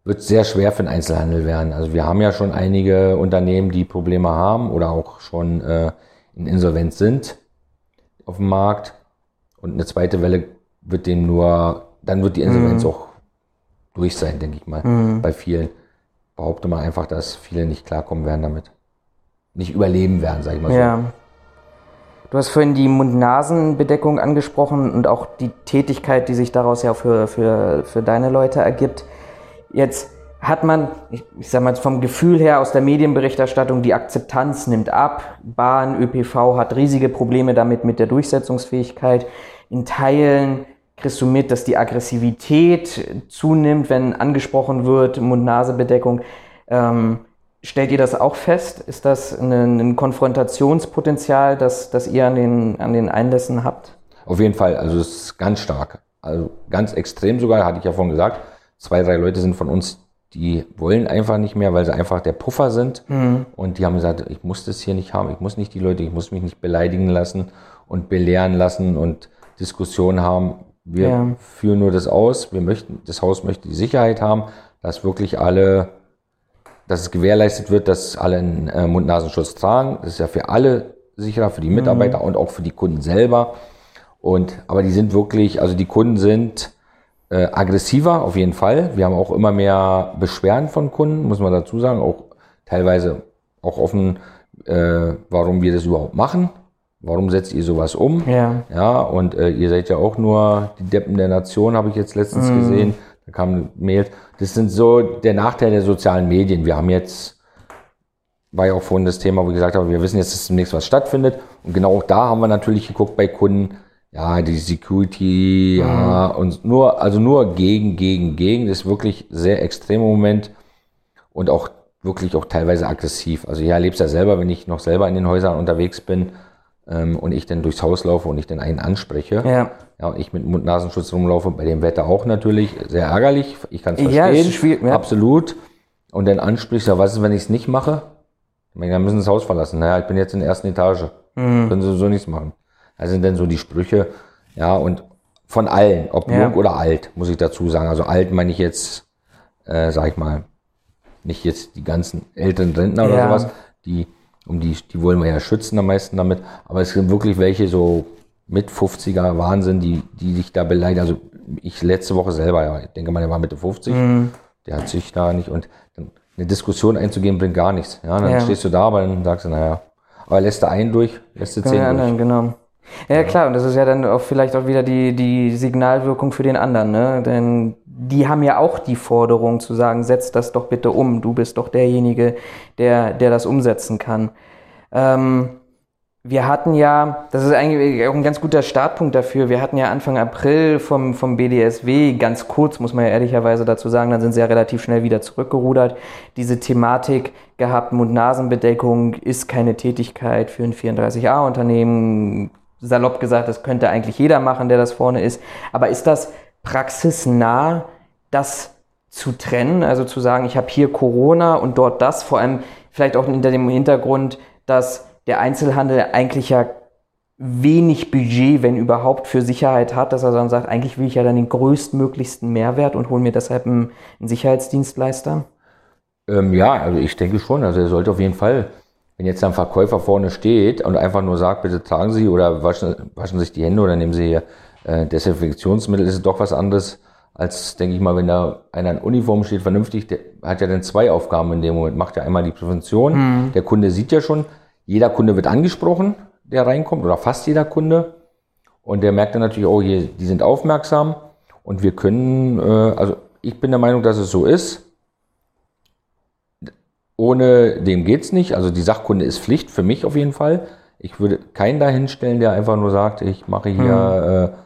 wird es sehr schwer für den Einzelhandel werden. Also wir haben ja schon einige Unternehmen, die Probleme haben oder auch schon äh, in Insolvenz sind auf dem Markt. Und eine zweite Welle wird dem nur, dann wird die Insolvenz mhm. auch durch sein, denke ich mal, mhm. bei vielen. Behaupte mal einfach, dass viele nicht klarkommen werden damit nicht überleben werden, sag ich mal so. Ja. Du hast vorhin die Mund-Nasen-Bedeckung angesprochen und auch die Tätigkeit, die sich daraus ja für, für, für deine Leute ergibt. Jetzt hat man, ich, ich sag mal vom Gefühl her aus der Medienberichterstattung, die Akzeptanz nimmt ab. Bahn, ÖPV hat riesige Probleme damit mit der Durchsetzungsfähigkeit. In Teilen kriegst du mit, dass die Aggressivität zunimmt, wenn angesprochen wird, Mund-Nase-Bedeckung. Ähm, Stellt ihr das auch fest? Ist das ein, ein Konfrontationspotenzial, das, das ihr an den, an den Einlässen habt? Auf jeden Fall, also es ist ganz stark. Also ganz extrem sogar, hatte ich ja vorhin gesagt. Zwei, drei Leute sind von uns, die wollen einfach nicht mehr, weil sie einfach der Puffer sind. Mhm. Und die haben gesagt, ich muss das hier nicht haben, ich muss nicht die Leute, ich muss mich nicht beleidigen lassen und belehren lassen und Diskussionen haben. Wir ja. führen nur das aus. Wir möchten, das Haus möchte die Sicherheit haben, dass wirklich alle dass es gewährleistet wird, dass alle einen äh, Mund-Nasenschutz tragen. Das ist ja für alle sicherer, für die Mitarbeiter mhm. und auch für die Kunden selber. Und, aber die sind wirklich, also die Kunden sind äh, aggressiver auf jeden Fall. Wir haben auch immer mehr Beschwerden von Kunden, muss man dazu sagen, auch teilweise auch offen, äh, warum wir das überhaupt machen. Warum setzt ihr sowas um? Ja. Ja, und äh, ihr seid ja auch nur die Deppen der Nation, habe ich jetzt letztens mhm. gesehen. Da kam Mail. Das sind so der Nachteil der sozialen Medien. Wir haben jetzt, war ja auch vorhin das Thema, wo ich gesagt habe, wir wissen jetzt, dass demnächst was stattfindet. Und genau auch da haben wir natürlich geguckt bei Kunden, ja, die Security, mhm. ja, und nur, also nur gegen, gegen, gegen. Das ist wirklich sehr extremer Moment und auch wirklich auch teilweise aggressiv. Also ich erlebe es ja selber, wenn ich noch selber in den Häusern unterwegs bin ähm, und ich dann durchs Haus laufe und ich dann einen anspreche. Ja. Ja, und ich mit Mund-Nasenschutz rumlaufe, bei dem Wetter auch natürlich, sehr ärgerlich. Ich kann es verstehen. Ja, ja. Absolut. Und dann ansprichst, ja, was ist, wenn ich es nicht mache? Ich meine, dann müssen sie das Haus verlassen. Naja, ich bin jetzt in der ersten Etage. Mhm. Können sie so nichts machen. Das sind dann so die Sprüche, ja, und von allen, ob ja. jung oder alt, muss ich dazu sagen. Also alt meine ich jetzt, äh, sag ich mal, nicht jetzt die ganzen älteren Rentner oder sowas, die, um die, die wollen wir ja schützen am meisten damit, aber es sind wirklich welche so mit 50er Wahnsinn, die, die dich da beleidigen. Also ich letzte Woche selber, ja, ich denke mal, der war Mitte 50, mhm. der hat sich da nicht und dann eine Diskussion einzugehen bringt gar nichts. Ja, dann ja. stehst du da, aber dann sagst du, naja, aber lässt du einen durch, lässt du zehn durch. Anderen, genau. Ja, klar, und das ist ja dann auch vielleicht auch wieder die, die Signalwirkung für den anderen, ne? Denn die haben ja auch die Forderung zu sagen, setz das doch bitte um, du bist doch derjenige, der, der das umsetzen kann. Ähm, wir hatten ja, das ist eigentlich auch ein ganz guter Startpunkt dafür, wir hatten ja Anfang April vom, vom BDSW, ganz kurz muss man ja ehrlicherweise dazu sagen, dann sind sie ja relativ schnell wieder zurückgerudert, diese Thematik gehabt, Mund-Nasen-Bedeckung ist keine Tätigkeit für ein 34a-Unternehmen, salopp gesagt, das könnte eigentlich jeder machen, der das vorne ist, aber ist das praxisnah, das zu trennen, also zu sagen, ich habe hier Corona und dort das, vor allem vielleicht auch hinter dem Hintergrund, dass der Einzelhandel eigentlich ja wenig Budget, wenn überhaupt, für Sicherheit hat, dass er dann sagt, eigentlich will ich ja dann den größtmöglichsten Mehrwert und hole mir deshalb einen, Sicherheitsdienstleister? Ähm, ja, also ich denke schon. Also er sollte auf jeden Fall, wenn jetzt ein Verkäufer vorne steht und einfach nur sagt, bitte tragen Sie oder waschen, waschen sich die Hände oder nehmen Sie hier äh, Desinfektionsmittel, ist es doch was anderes, als, denke ich mal, wenn da einer in Uniform steht, vernünftig, der hat ja dann zwei Aufgaben in dem Moment. Macht ja einmal die Prävention. Mhm. Der Kunde sieht ja schon, jeder Kunde wird angesprochen, der reinkommt, oder fast jeder Kunde. Und der merkt dann natürlich, oh, hier, die sind aufmerksam. Und wir können, äh, also ich bin der Meinung, dass es so ist. Ohne dem geht's nicht. Also die Sachkunde ist Pflicht für mich auf jeden Fall. Ich würde keinen dahin stellen, der einfach nur sagt, ich mache hier, äh,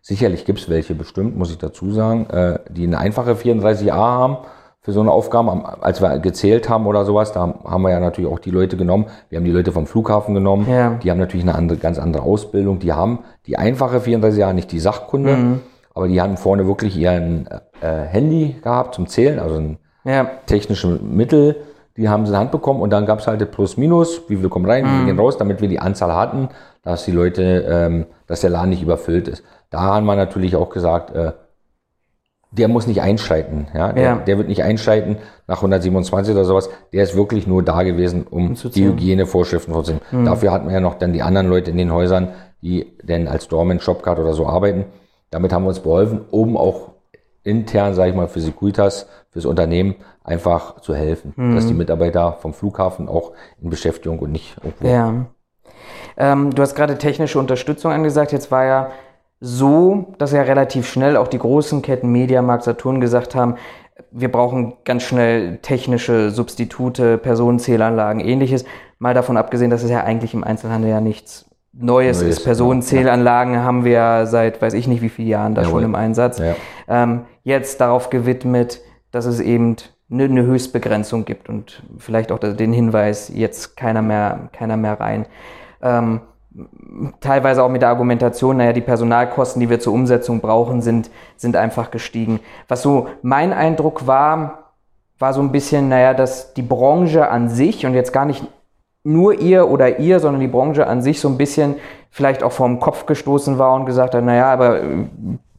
sicherlich gibt's welche bestimmt, muss ich dazu sagen, äh, die eine einfache 34a haben für so eine Aufgabe. Als wir gezählt haben oder sowas, da haben wir ja natürlich auch die Leute genommen. Wir haben die Leute vom Flughafen genommen. Ja. Die haben natürlich eine andere, ganz andere Ausbildung. Die haben die einfache 34a, nicht die Sachkunde, Mhm. aber die haben vorne wirklich ihren äh, Handy gehabt zum Zählen, also ein Ja. technische Mittel, die haben sie in die Hand bekommen und dann gab es halt das Plus Minus, wie viel kommen rein, wie viel gehen raus, damit wir die Anzahl hatten, dass die Leute, ähm, dass der Laden nicht überfüllt ist. Da haben wir natürlich auch gesagt, äh, der muss nicht einschreiten, ja, der, Ja. der wird nicht einschreiten nach 127 oder sowas, der ist wirklich nur da gewesen, um die. Hygienevorschriften vorzunehmen. Dafür hatten wir ja noch dann die anderen Leute in den Häusern, die denn als Doorman, Shopcard oder so arbeiten. Damit haben wir uns beholfen, um auch intern, sage ich mal, für Securitas, fürs Unternehmen einfach zu helfen, dass die Mitarbeiter vom Flughafen auch in Beschäftigung und nicht irgendwo. Ja. Ähm, du hast gerade technische Unterstützung angesagt. Jetzt war ja so, dass ja relativ schnell auch die großen Ketten Mediamarkt, Saturn gesagt haben, wir brauchen ganz schnell technische Substitute, Personenzählanlagen, ähnliches. Mal davon abgesehen, dass es ja eigentlich im Einzelhandel ja nichts Neues, Neues, ist. Personenzählanlagen haben wir ja seit weiß ich nicht wie vielen Jahren da Jawohl. schon im Einsatz. Ja. Ähm, jetzt darauf gewidmet, dass es eben eine, eine Höchstbegrenzung gibt und vielleicht auch den Hinweis, jetzt keiner mehr, keiner mehr rein. Ähm, teilweise auch mit der Argumentation, naja, die Personalkosten, die wir zur Umsetzung brauchen, sind, sind einfach gestiegen. Was so mein Eindruck war, war so ein bisschen, naja, dass die Branche an sich und jetzt gar nicht nur ihr oder ihr, sondern die Branche an sich so ein bisschen vielleicht auch vom Kopf gestoßen war und gesagt hat, naja, aber äh,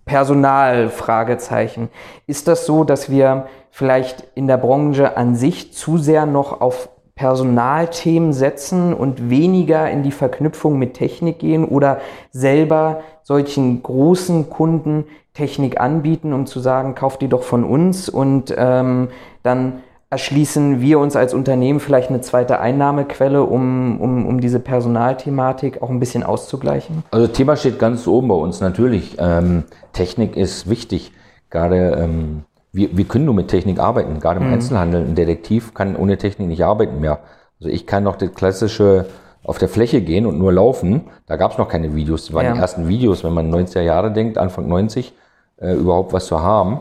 Personal, Fragezeichen. Ist das so, dass wir vielleicht in der Branche an sich zu sehr noch auf Personalthemen setzen und weniger in die Verknüpfung mit Technik gehen oder selber solchen großen Kunden Technik anbieten, um zu sagen, kauft die doch von uns und ähm, dann erschließen wir uns als Unternehmen vielleicht eine zweite Einnahmequelle, um, um, um diese Personalthematik auch ein bisschen auszugleichen? Also das Thema steht ganz oben bei uns natürlich. Ähm, Technik ist wichtig. Gerade ähm, wir, wir können nur mit Technik arbeiten, gerade im Einzelhandel. Ein Detektiv kann ohne Technik nicht arbeiten mehr. Also ich kann noch das klassische auf der Fläche gehen und nur laufen. Da gab es noch keine Videos. Das waren Ja. die ersten Videos, wenn man 90er Jahre denkt, Anfang 90, äh, überhaupt was zu haben.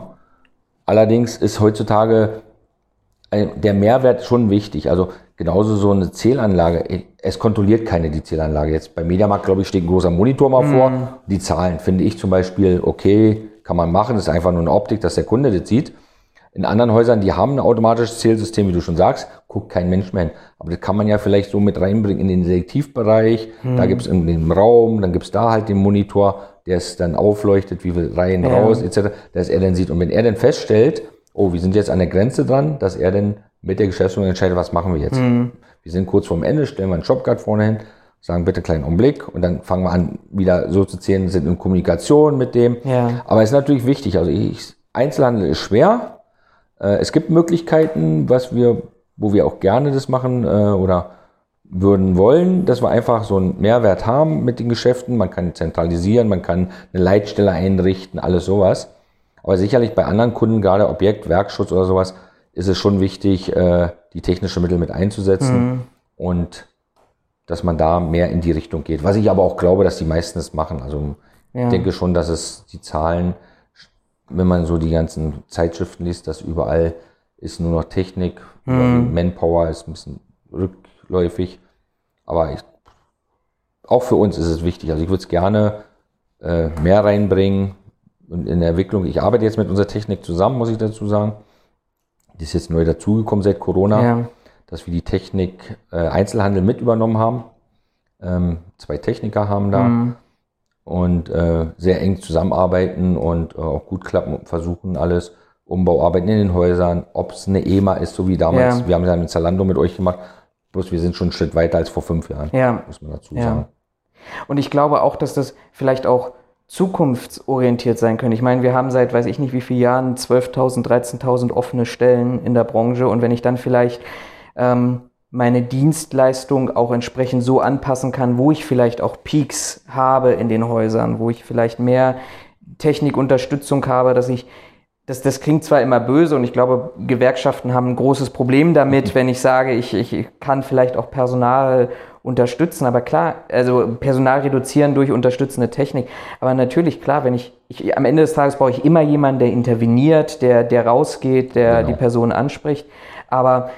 Allerdings ist heutzutage der Mehrwert schon wichtig. Also genauso so eine Zählanlage. Es kontrolliert keine die Zählanlage. Jetzt bei Mediamarkt, glaube ich, steht ein großer Monitor mal vor. Die Zahlen finde ich zum Beispiel okay, kann man machen. Das ist einfach nur eine Optik, dass der Kunde das sieht. In anderen Häusern, die haben ein automatisches Zählsystem, wie du schon sagst, guckt kein Mensch mehr hin. Aber das kann man ja vielleicht so mit reinbringen in den Detektivbereich. Da gibt's in dem Raum, dann gibt's da halt den Monitor, der es dann aufleuchtet, wie viel rein, Ja. raus, etc., dass er dann sieht. Und wenn er dann feststellt, oh, wir sind jetzt an der Grenze dran, dass er dann mit der Geschäftsführung entscheidet, was machen wir jetzt. Wir sind kurz vorm Ende, stellen wir einen Shopguard vorne hin, sagen bitte kleinen Augenblick und dann fangen wir an, wieder so zu zählen, sind in Kommunikation mit dem. Ja. Aber es ist natürlich wichtig, also ich, Einzelhandel ist schwer. Äh, es gibt Möglichkeiten, was wir, wo wir auch gerne das machen äh, oder würden wollen, dass wir einfach so einen Mehrwert haben mit den Geschäften. Man kann zentralisieren, man kann eine Leitstelle einrichten, alles sowas. Aber sicherlich bei anderen Kunden, gerade Objekt, Werkschutz oder sowas, ist es schon wichtig, äh, die technische Mittel mit einzusetzen und dass man da mehr in die Richtung geht. Was ich aber auch glaube, dass die meisten es machen. Also Ja. ich denke schon, dass es die Zahlen, wenn man so die ganzen Zeitschriften liest, dass überall ist nur noch Technik, Manpower ist ein bisschen rückläufig. Aber ich, auch für uns ist es wichtig. Also ich würde es gerne äh, mehr reinbringen und in der Entwicklung. Ich arbeite jetzt mit unserer Technik zusammen, muss ich dazu sagen. Die ist jetzt neu dazugekommen seit Corona, Ja. dass wir die Technik äh, Einzelhandel mit übernommen haben. Ähm, zwei Techniker haben da und äh, sehr eng zusammenarbeiten und äh, auch gut klappen und versuchen alles. Umbauarbeiten in den Häusern, ob es eine EMA ist, so wie damals. Ja. Wir haben es ja mit Zalando mit euch gemacht. Bloß wir sind schon einen Schritt weiter als vor fünf Jahren, Ja. muss man dazu sagen. Und ich glaube auch, dass das vielleicht auch zukunftsorientiert sein können. Ich meine, wir haben seit weiß ich nicht wie vielen Jahren 12.000, 13.000 offene Stellen in der Branche und wenn ich dann vielleicht ähm, meine Dienstleistung auch entsprechend so anpassen kann, wo ich vielleicht auch Peaks habe in den Häusern, wo ich vielleicht mehr Technikunterstützung habe, dass ich das, das klingt zwar immer böse und ich glaube, Gewerkschaften haben ein großes Problem damit, wenn ich sage, ich, ich kann vielleicht auch Personal unterstützen, aber klar, also Personal reduzieren durch unterstützende Technik. Aber natürlich, klar, wenn ich, ich am Ende des Tages brauche ich immer jemanden, der interveniert, der, der rausgeht, der genau. die Person anspricht. Aber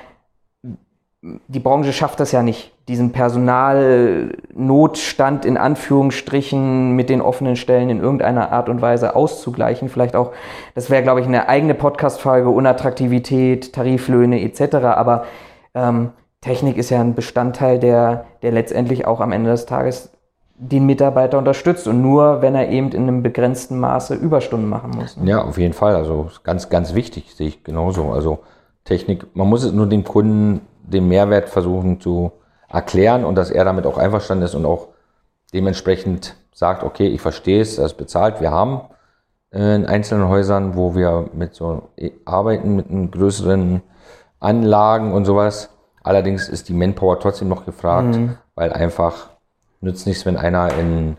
die Branche schafft das ja nicht, diesen Personalnotstand in Anführungsstrichen mit den offenen Stellen in irgendeiner Art und Weise auszugleichen. Vielleicht auch, das wäre, glaube ich, eine eigene Podcast-Folge, Unattraktivität, Tariflöhne etc. Aber ähm, Technik ist ja ein Bestandteil, der, der letztendlich auch am Ende des Tages den Mitarbeiter unterstützt und nur, wenn er eben in einem begrenzten Maße Überstunden machen muss. Ja, auf jeden Fall. Also ganz, ganz wichtig, sehe ich genauso. Also Technik, man muss es nur dem Kunden den Mehrwert versuchen zu erklären und dass er damit auch einverstanden ist und auch dementsprechend sagt, okay, ich verstehe es, ist bezahlt. Wir haben äh, in einzelnen Häusern, wo wir mit so arbeiten, mit größeren Anlagen und sowas. Allerdings ist die Manpower trotzdem noch gefragt, mhm. weil einfach nützt nichts, wenn einer in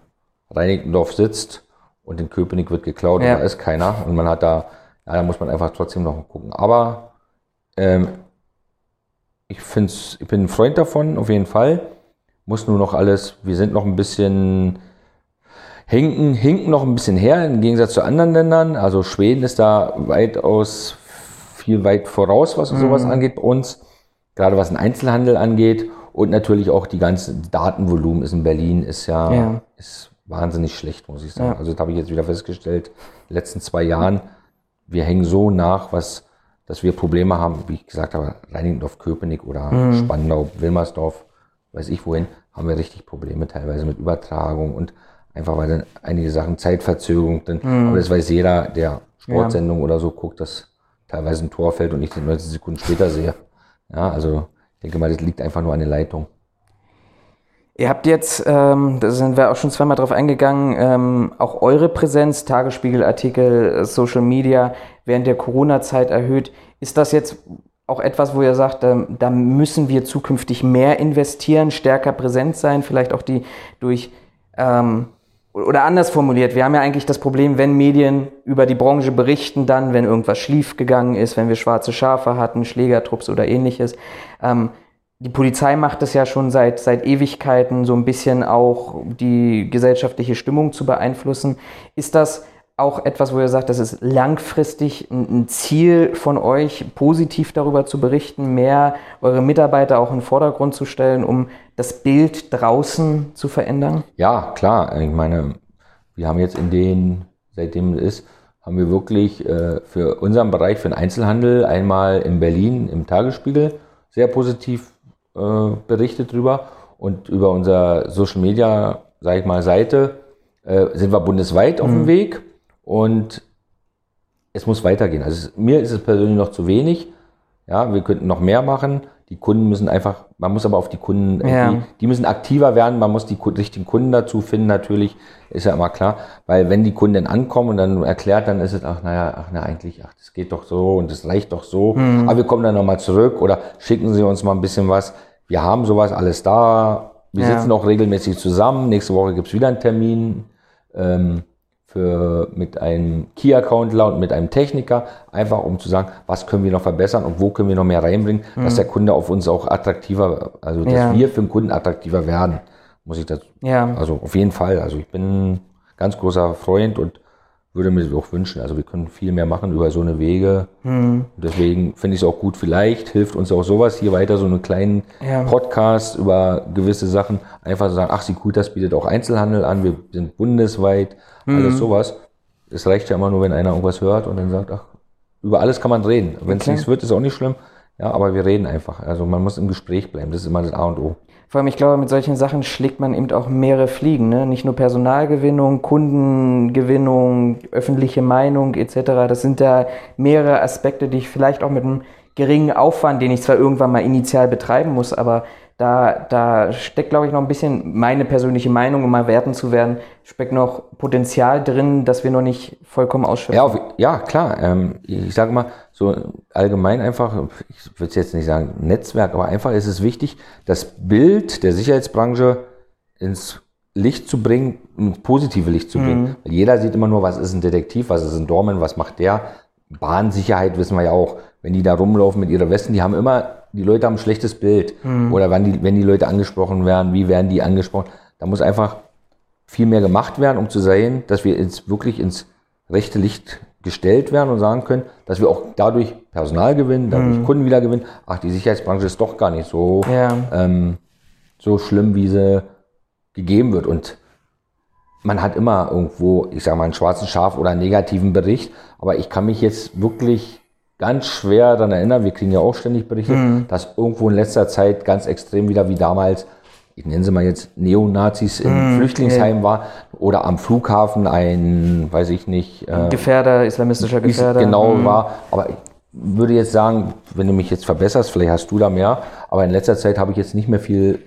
Reinickendorf sitzt und in Köpenick wird geklaut ja. und da ist keiner und man hat da, ja, da muss man einfach trotzdem noch gucken. Aber ähm, ich, find's, ich bin ein Freund davon, auf jeden Fall. Muss nur noch alles, wir sind noch ein bisschen, hinken, hinken noch ein bisschen her im Gegensatz zu anderen Ländern. Also Schweden ist da weitaus viel weit voraus, was mhm. sowas angeht bei uns. Gerade was den Einzelhandel angeht. Und natürlich auch die ganze Datenvolumen ist in Berlin ist ja, ja. ist wahnsinnig schlecht, muss ich sagen. Ja. Also das habe ich jetzt wieder festgestellt, in den letzten zwei Jahren. Wir hängen so nach, was dass wir Probleme haben, wie ich gesagt habe, Reinigendorf, Köpenick oder mhm. Spandau, Wilmersdorf, weiß ich wohin, haben wir richtig Probleme teilweise mit Übertragung und einfach weil dann einige Sachen Zeitverzögerung sind. Mhm. Aber das weiß jeder, der Sportsendung ja. oder so guckt, dass teilweise ein Tor fällt und ich den 90 Sekunden später sehe. Ja, also ich denke mal, das liegt einfach nur an der Leitung. Ihr habt jetzt, ähm, da sind wir auch schon zweimal drauf eingegangen, ähm, auch eure Präsenz, Tagesspiegelartikel, Social Media während der Corona-Zeit erhöht. Ist das jetzt auch etwas, wo ihr sagt, da, da, müssen wir zukünftig mehr investieren, stärker präsent sein, vielleicht auch die durch, ähm, oder anders formuliert, wir haben ja eigentlich das Problem, wenn Medien über die Branche berichten, dann, wenn irgendwas schief gegangen ist, wenn wir schwarze Schafe hatten, Schlägertrupps oder ähnliches. Ähm, die Polizei macht es ja schon seit, seit Ewigkeiten, so ein bisschen auch die gesellschaftliche Stimmung zu beeinflussen. Ist das auch etwas, wo ihr sagt, das ist langfristig ein Ziel von euch, positiv darüber zu berichten, mehr eure Mitarbeiter auch in den Vordergrund zu stellen, um das Bild draußen zu verändern? Ja, klar. Ich meine, wir haben jetzt in den, seitdem es ist, haben wir wirklich äh, für unseren Bereich, für den Einzelhandel, einmal in Berlin im Tagesspiegel sehr positiv äh, berichtet drüber. Und über unser Social Media, sage ich mal, Seite äh, sind wir bundesweit auf mhm. dem Weg. Und es muss weitergehen. Also es, mir ist es persönlich noch zu wenig. Ja, wir könnten noch mehr machen. Die Kunden müssen einfach, man muss aber auf die Kunden, ja. die, müssen aktiver werden, man muss die richtigen Kunden dazu finden, natürlich, ist ja immer klar. Weil wenn die Kunden ankommen und dann erklärt, dann ist es, ach naja, ach na eigentlich, ach, das geht doch so und das reicht doch so. Mhm. Aber wir kommen dann nochmal zurück oder schicken Sie uns mal ein bisschen was wir haben sowas alles da. Wir ja. sitzen auch regelmäßig zusammen. Nächste Woche gibt's wieder einen Termin ähm, für, mit einem Key-Accountler und mit einem Techniker, einfach um zu sagen, was können wir noch verbessern und wo können wir noch mehr reinbringen, mhm. dass der Kunde auf uns auch attraktiver, also dass ja. wir für den Kunden attraktiver werden, muss ich das. Ja. Also auf jeden Fall. Also ich bin ein ganz großer Freund und würde mir das auch wünschen. Also wir können viel mehr machen über so eine Wege. Mhm. Deswegen finde ich es auch gut. Vielleicht hilft uns auch sowas hier weiter, so einen kleinen ja. Podcast über gewisse Sachen. Einfach sagen, ach, sie gut, das bietet auch Einzelhandel an. Wir sind bundesweit, mhm. alles sowas. Es reicht ja immer nur, wenn einer irgendwas hört und dann sagt, ach, über alles kann man reden. Wenn es okay. nichts wird, ist auch nicht schlimm. Ja, aber wir reden einfach. Also man muss im Gespräch bleiben. Das ist immer das A und O. Vor allem, ich glaube, mit solchen Sachen schlägt man eben auch mehrere Fliegen. Ne? Nicht nur Personalgewinnung, Kundengewinnung, öffentliche Meinung etc. Das sind da mehrere Aspekte, die ich vielleicht auch mit einem geringen Aufwand, den ich zwar irgendwann mal initial betreiben muss, aber da, da steckt, glaube ich, noch ein bisschen meine persönliche Meinung, um mal werten zu werden, steckt noch Potenzial drin, dass wir noch nicht vollkommen ausschöpfen. Ja, auf, ja klar. Ähm, ich sage mal, so allgemein einfach, ich würde jetzt nicht sagen Netzwerk, aber einfach ist es wichtig, das Bild der Sicherheitsbranche ins Licht zu bringen, ins positive Licht zu bringen. Mhm. Weil jeder sieht immer nur, was ist ein Detektiv, was ist ein Dorman, was macht der. Bahnsicherheit wissen wir ja auch, wenn die da rumlaufen mit ihrer Westen, die haben immer, die Leute haben ein schlechtes Bild. Oder wenn die, wenn die Leute angesprochen werden, wie werden die angesprochen? Da muss einfach viel mehr gemacht werden, um zu sehen, dass wir ins, wirklich ins rechte Licht gestellt werden und sagen können, dass wir auch dadurch Personal gewinnen, dadurch Kunden wieder gewinnen. Ach, die Sicherheitsbranche ist doch gar nicht so, Ja. ähm, so schlimm, wie sie gegeben wird. Und man hat immer irgendwo, ich sage mal, einen schwarzen Schaf oder einen negativen Bericht. Aber ich kann mich jetzt wirklich ganz schwer daran erinnern, wir kriegen ja auch ständig Berichte, dass irgendwo in letzter Zeit ganz extrem wieder wie damals, ich nenne sie mal jetzt Neonazis im Flüchtlingsheim war oder am Flughafen ein, weiß ich nicht, äh, Gefährder, islamistischer Gefährder. genau war. Aber ich würde jetzt sagen, wenn du mich jetzt verbesserst, vielleicht hast du da mehr, aber in letzter Zeit habe ich jetzt nicht mehr viel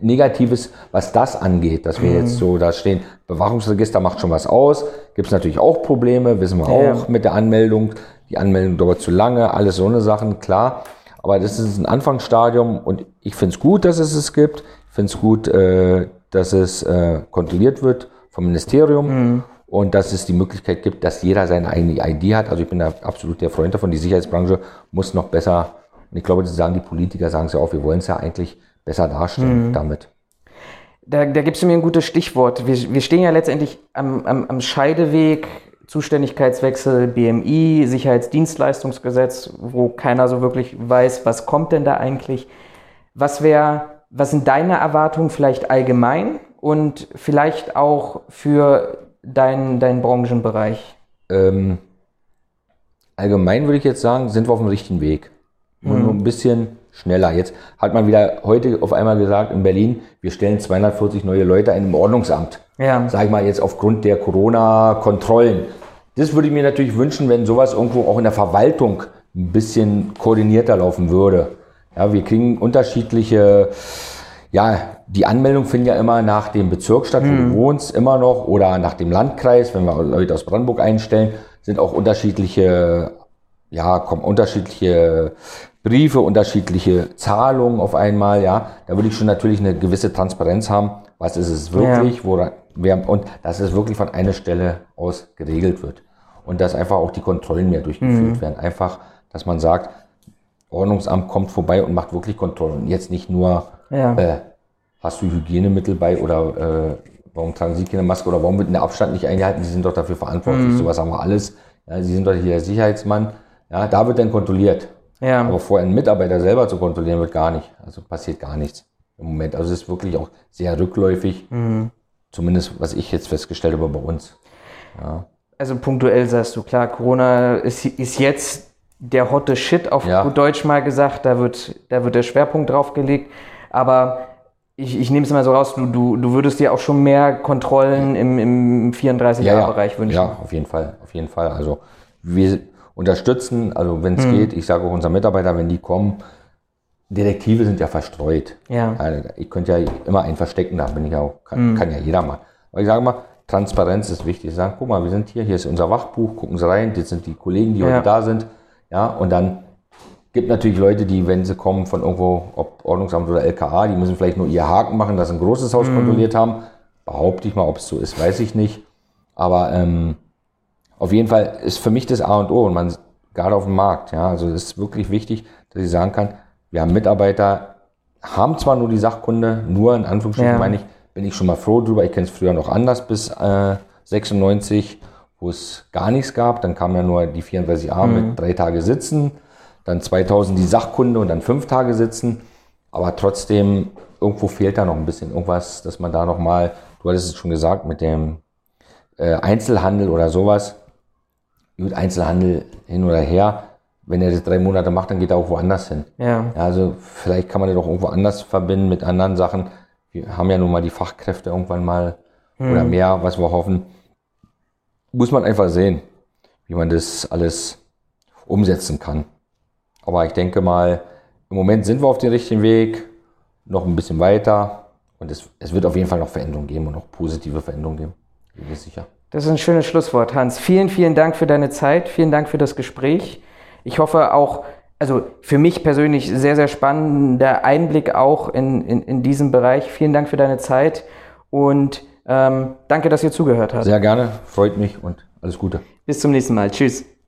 Negatives, was das angeht, dass wir Mhm. jetzt so da stehen, Bewachungsregister macht schon was aus, gibt es natürlich auch Probleme, wissen wir Ja. auch mit der Anmeldung, die Anmeldung dauert zu lange, alles so eine Sachen, klar, aber das ist ein Anfangsstadium und ich finde es gut, dass es es gibt, ich finde es gut, äh, dass es äh, kontrolliert wird vom Ministerium Mhm. und dass es die Möglichkeit gibt, dass jeder seine eigene ID hat. Also ich bin da absolut der Freund davon. Die Sicherheitsbranche muss noch besser, und ich glaube, das sagen die Politiker, sagen es ja auch, wir wollen es ja eigentlich besser darstellen damit. Da, da gibst du mir ein gutes Stichwort. Wir, wir stehen ja letztendlich am, am, am Scheideweg, Zuständigkeitswechsel, BMI, Sicherheitsdienstleistungsgesetz, wo keiner so wirklich weiß, was kommt denn da eigentlich. Was wäre, was sind deine Erwartungen vielleicht allgemein und vielleicht auch für deinen, deinen Branchenbereich? Ähm, allgemein würde ich jetzt sagen, sind wir auf dem richtigen Weg. Nur, nur ein bisschen schneller. Jetzt hat man wieder heute auf einmal gesagt in Berlin, wir stellen 240 neue Leute ein im Ordnungsamt. Ja. Sag ich mal jetzt aufgrund der Corona-Kontrollen. Das würde ich mir natürlich wünschen, wenn sowas irgendwo auch in der Verwaltung ein bisschen koordinierter laufen würde. Ja, wir kriegen unterschiedliche, ja, die Anmeldung finden ja immer nach dem Bezirk statt, wo du wohnst, immer noch, oder nach dem Landkreis, wenn wir Leute aus Brandenburg einstellen, sind auch unterschiedliche, ja, kommen unterschiedliche Briefe, unterschiedliche Zahlungen auf einmal, ja. Da würde ich schon natürlich eine gewisse Transparenz haben. Was ist es wirklich, woran, wer, und dass es wirklich von einer Stelle aus geregelt wird. Und dass einfach auch die Kontrollen mehr durchgeführt werden. Einfach, dass man sagt, Ordnungsamt kommt vorbei und macht wirklich Kontrollen. Und jetzt nicht nur, Ja. äh, hast du Hygienemittel bei oder äh, warum tragen Sie keine Maske oder warum wird der Abstand nicht eingehalten? Sie sind doch dafür verantwortlich. Sowas haben wir alles. Ja, Sie sind doch hier der Sicherheitsmann. Ja, da wird dann kontrolliert. Ja. Aber vorher einen Mitarbeiter selber zu kontrollieren, wird gar nicht. Also passiert gar nichts im Moment. Also es ist wirklich auch sehr rückläufig. Zumindest, was ich jetzt festgestellt habe bei uns. Also punktuell sagst du, klar, Corona ist, ist jetzt der hotte Shit, auf Ja. gut Deutsch mal gesagt, da wird, da wird der Schwerpunkt drauf gelegt. Aber ich, ich nehme es mal so raus, du, du, du würdest dir auch schon mehr Kontrollen im, im 34er-Bereich wünschen. Ja, auf jeden Fall, auf jeden Fall. Also wir unterstützen, also wenn Mhm. es geht, ich sage auch unseren Mitarbeitern, wenn die kommen, Detektive sind ja verstreut. Ja. Also, ich könnte ja immer einen verstecken, da bin ich ja auch, kann, Mhm. kann ja jeder mal. Aber ich sage mal, Transparenz ist wichtig. Ich sage, guck mal, wir sind hier, hier ist unser Wachbuch, gucken Sie rein, das sind die Kollegen, die Ja. heute da sind. Ja, und dann gibt natürlich Leute, die, wenn sie kommen von irgendwo, ob Ordnungsamt oder LKA, die müssen vielleicht nur ihr Haken machen, dass sie ein großes Haus kontrolliert haben. Behaupte ich mal, ob es so ist, weiß ich nicht. Aber ähm, auf jeden Fall ist für mich das A und O und man gerade auf dem Markt, ja, also es ist wirklich wichtig, dass ich sagen kann, wir haben Mitarbeiter, haben zwar nur die Sachkunde, nur in Anführungsstrichen Ja. meine ich, bin ich schon mal froh drüber. Ich kenne es früher noch anders bis äh, 96, wo es gar nichts gab. Dann kam ja nur die 34a mit drei Tage sitzen, dann 2000 die Sachkunde und dann fünf Tage sitzen. Aber trotzdem, irgendwo fehlt da noch ein bisschen irgendwas, dass man da noch mal, du hattest es schon gesagt, mit dem äh, Einzelhandel oder sowas. Gut, Einzelhandel hin oder her. Wenn er das drei Monate macht, dann geht er auch woanders hin. Ja. Also vielleicht kann man das auch irgendwo anders verbinden mit anderen Sachen. Wir haben ja nun mal die Fachkräfte irgendwann mal oder mehr, was wir hoffen. Muss man einfach sehen, wie man das alles umsetzen kann. Aber ich denke mal, im Moment sind wir auf dem richtigen Weg, noch ein bisschen weiter und es, es wird auf jeden Fall noch Veränderungen geben und auch positive Veränderungen geben. Bin mir sicher. Das ist ein schönes Schlusswort, Hans. Vielen, vielen Dank für deine Zeit. Vielen Dank für das Gespräch. Ich hoffe auch, also für mich persönlich sehr, sehr spannender Einblick auch in, in, in diesem Bereich. Vielen Dank für deine Zeit und ähm, danke, dass ihr zugehört habt. Sehr gerne, freut mich und alles Gute. Bis zum nächsten Mal. Tschüss.